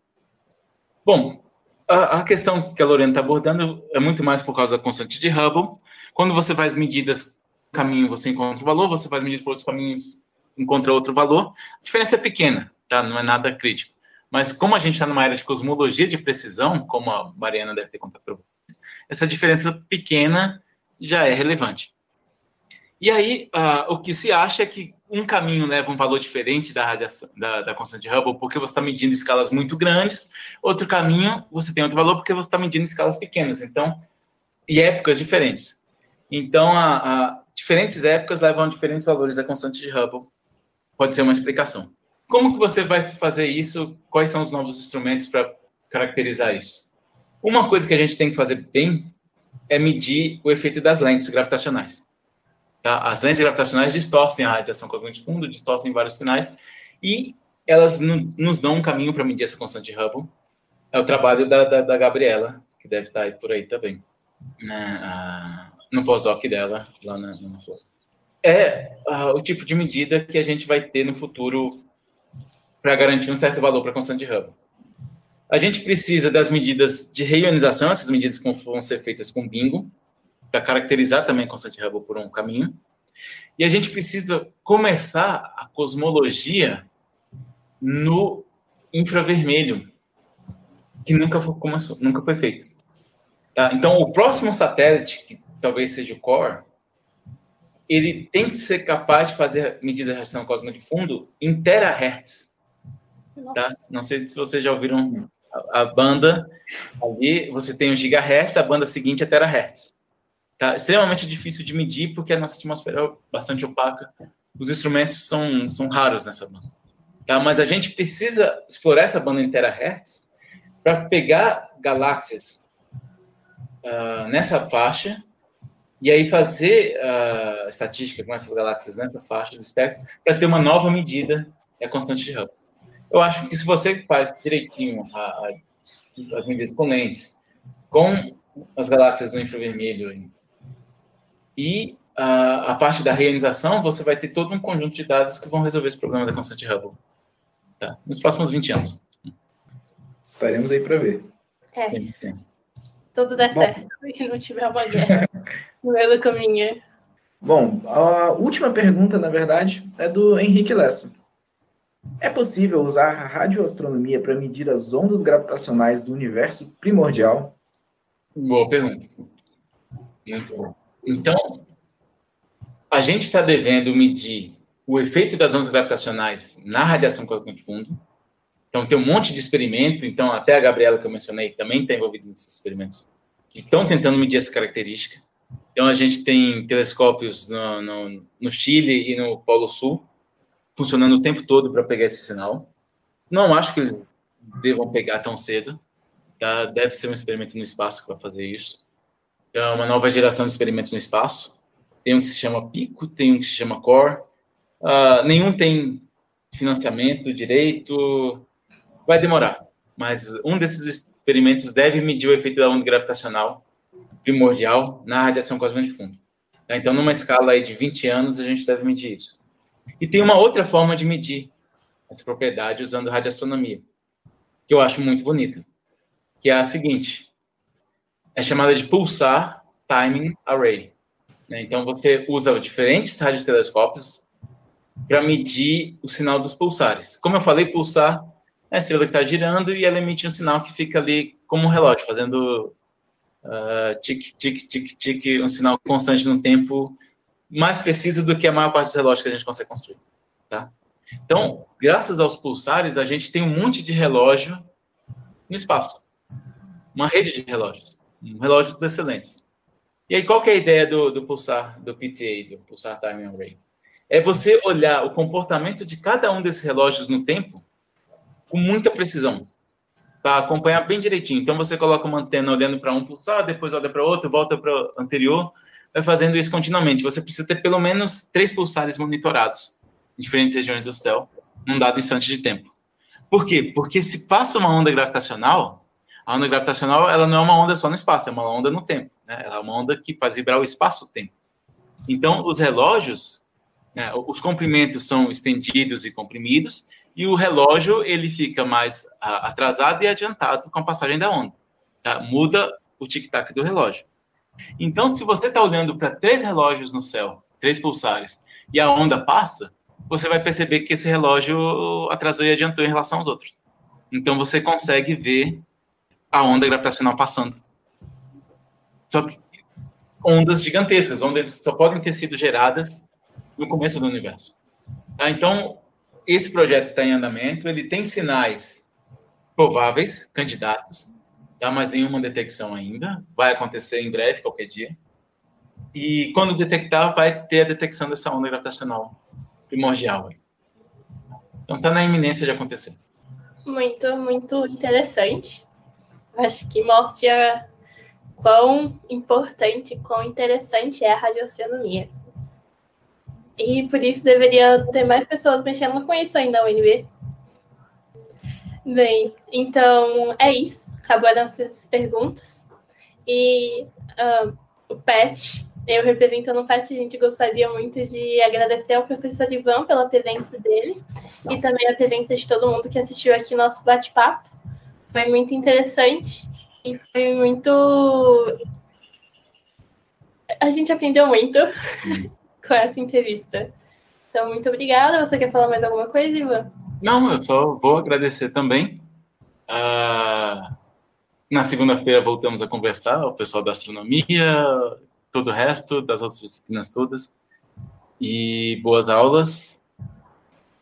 Bom, a, a questão que a Lorena está abordando é muito mais por causa da constante de Hubble, quando você faz medidas caminho, você encontra um valor, você faz medidas por outros caminhos, encontra outro valor. A diferença é pequena, tá? Não é nada crítico. Mas como a gente está numa era de cosmologia de precisão, como a Mariana deve ter contado para vocês, essa diferença pequena já é relevante. E aí, uh, o que se acha é que um caminho leva um valor diferente da radiação, da, da constante de Hubble, porque você está medindo escalas muito grandes, outro caminho você tem outro valor porque você está medindo escalas pequenas. Então, e épocas diferentes. Então, a, a, diferentes épocas levam a diferentes valores da constante de Hubble. Pode ser uma explicação. Como que você vai fazer isso? Quais são os novos instrumentos para caracterizar isso? Uma coisa que a gente tem que fazer bem é medir o efeito das lentes gravitacionais. Tá? As lentes gravitacionais distorcem a radiação cósmica de fundo, distorcem vários sinais, e elas nos dão um caminho para medir essa constante de Hubble. É o trabalho da, da, da Gabriela, que deve estar aí por aí também. Né? Ah, no pós-doc dela, lá na, na É uh, o tipo de medida que a gente vai ter no futuro para garantir um certo valor para a constante de Hubble. A gente precisa das medidas de reionização, essas medidas que vão ser feitas com bingo, para caracterizar também a constante de Hubble por um caminho. E a gente precisa começar a cosmologia no infravermelho, que nunca foi, começou, nunca foi feito. Tá? Então, o próximo satélite que talvez seja o core, ele tem que ser capaz de fazer medidas de radiação cósmica de fundo em terahertz. Tá? Não sei se vocês já ouviram a, a, banda ali, você tem o gigahertz, a banda seguinte é terahertz. Tá? Extremamente difícil de medir porque a nossa atmosfera é bastante opaca. Os instrumentos são, são raros nessa banda. Tá? Mas a gente precisa explorar essa banda em terahertz para pegar galáxias uh, nessa faixa e aí fazer a uh, estatística com essas galáxias nessa faixa do espectro para ter uma nova medida é a constante de Hubble. Eu acho que se você faz direitinho a, a, as medidas com lentes, com as galáxias no infravermelho e a, a parte da reionização, você vai ter todo um conjunto de dados que vão resolver esse problema da constante Hubble. Tá? Nos próximos 20 anos. Estaremos aí para ver. É. Sim, sim. Tudo der Bom. certo e não tiver uma guerra. no meio do caminho. Bom, a última pergunta, na verdade, é do Henrique Lessa. É possível usar a radioastronomia para medir as ondas gravitacionais do universo primordial? Boa pergunta. Muito bom. Então, a gente está devendo medir o efeito das ondas gravitacionais na radiação cósmica de fundo. Então, tem um monte de experimento. Então, até a Gabriela que eu mencionei também está envolvida nesses experimentos que estão tentando medir essa característica. Então, a gente tem telescópios no, no, no Chile e no Polo Sul funcionando o tempo todo para pegar esse sinal. Não acho que eles devam pegar tão cedo. Tá? Deve ser um experimento no espaço que vai fazer isso. Então, uma nova geração de experimentos no espaço. Tem um que se chama Pico, tem um que se chama Core. Uh, nenhum tem financiamento direito. Vai demorar. Mas um desses experimentos deve medir o efeito da onda gravitacional primordial na radiação cósmica de fundo. Tá? Então, numa escala de 20 anos, a gente deve medir isso. E tem uma outra forma de medir essa propriedade usando radioastronomia, que eu acho muito bonita, que é a seguinte: é chamada de pulsar timing array. Né? Então você usa diferentes radiotelescópios para medir o sinal dos pulsares. Como eu falei, pulsar é a estrela que está girando e ela emite um sinal que fica ali como um relógio, fazendo uh, tic, tic, tic, tic, um sinal constante no tempo mais preciso do que a maior parte dos relógios que a gente consegue construir. Tá? Então, graças aos pulsares, a gente tem um monte de relógio no espaço. Uma rede de relógios. Um relógios excelentes. E aí, qual que é a ideia do, do pulsar, do PTA, do Pulsar Time Array? É você olhar o comportamento de cada um desses relógios no tempo com muita precisão, para acompanhar bem direitinho. Então, você coloca uma antena olhando para um pulsar, depois olha para outro, volta para o anterior, vai fazendo isso continuamente. Você precisa ter pelo menos três pulsares monitorados em diferentes regiões do céu, num dado instante de tempo. Por quê? Porque se passa uma onda gravitacional, a onda gravitacional ela não é uma onda só no espaço, é uma onda no tempo. Né? Ela é uma onda que faz vibrar o espaço-tempo. Então, os relógios, né, os comprimentos são estendidos e comprimidos, e o relógio ele fica mais atrasado e adiantado com a passagem da onda. Tá? Muda o tic-tac do relógio. Então, se você está olhando para três relógios no céu, três pulsares, e a onda passa, você vai perceber que esse relógio atrasou e adiantou em relação aos outros. Então, você consegue ver a onda gravitacional passando. Só que ondas gigantescas, ondas só podem ter sido geradas no começo do universo. Tá? Então, esse projeto está em andamento, ele tem sinais prováveis, candidatos, tá? mas nenhuma detecção ainda. Vai acontecer em breve, qualquer dia. E quando detectar, vai ter a detecção dessa onda gravitacional primordial. Então está na iminência de acontecer. Muito, muito interessante. Acho que mostra quão importante, quão interessante é a radioastronomia. E por isso deveria ter mais pessoas mexendo com isso ainda UNB. Bem, então é isso. Acabaram essas perguntas. E uh, o PET, eu representando o PET, a gente gostaria muito de agradecer ao professor Ivan pela presença dele e também a presença de todo mundo que assistiu aqui nosso bate-papo. Foi muito interessante e foi muito. A gente aprendeu muito com essa entrevista. Então, muito obrigada. Você quer falar mais alguma coisa, Ivan? Não, eu só vou agradecer também. Uh, na segunda-feira voltamos a conversar, o pessoal da astronomia, todo o resto, das outras disciplinas todas. E boas aulas.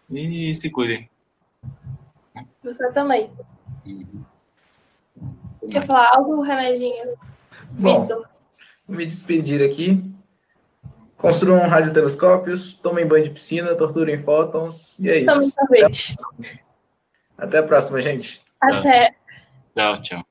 E se cuidem. Você também. Uhum. Quer falar algo, remedinho? Bom, vou me despedir aqui. Construam radiotelescópios, tomem banho de piscina, torturem fótons, e é isso. Até a, Até a próxima, gente. Até. Tchau, tchau.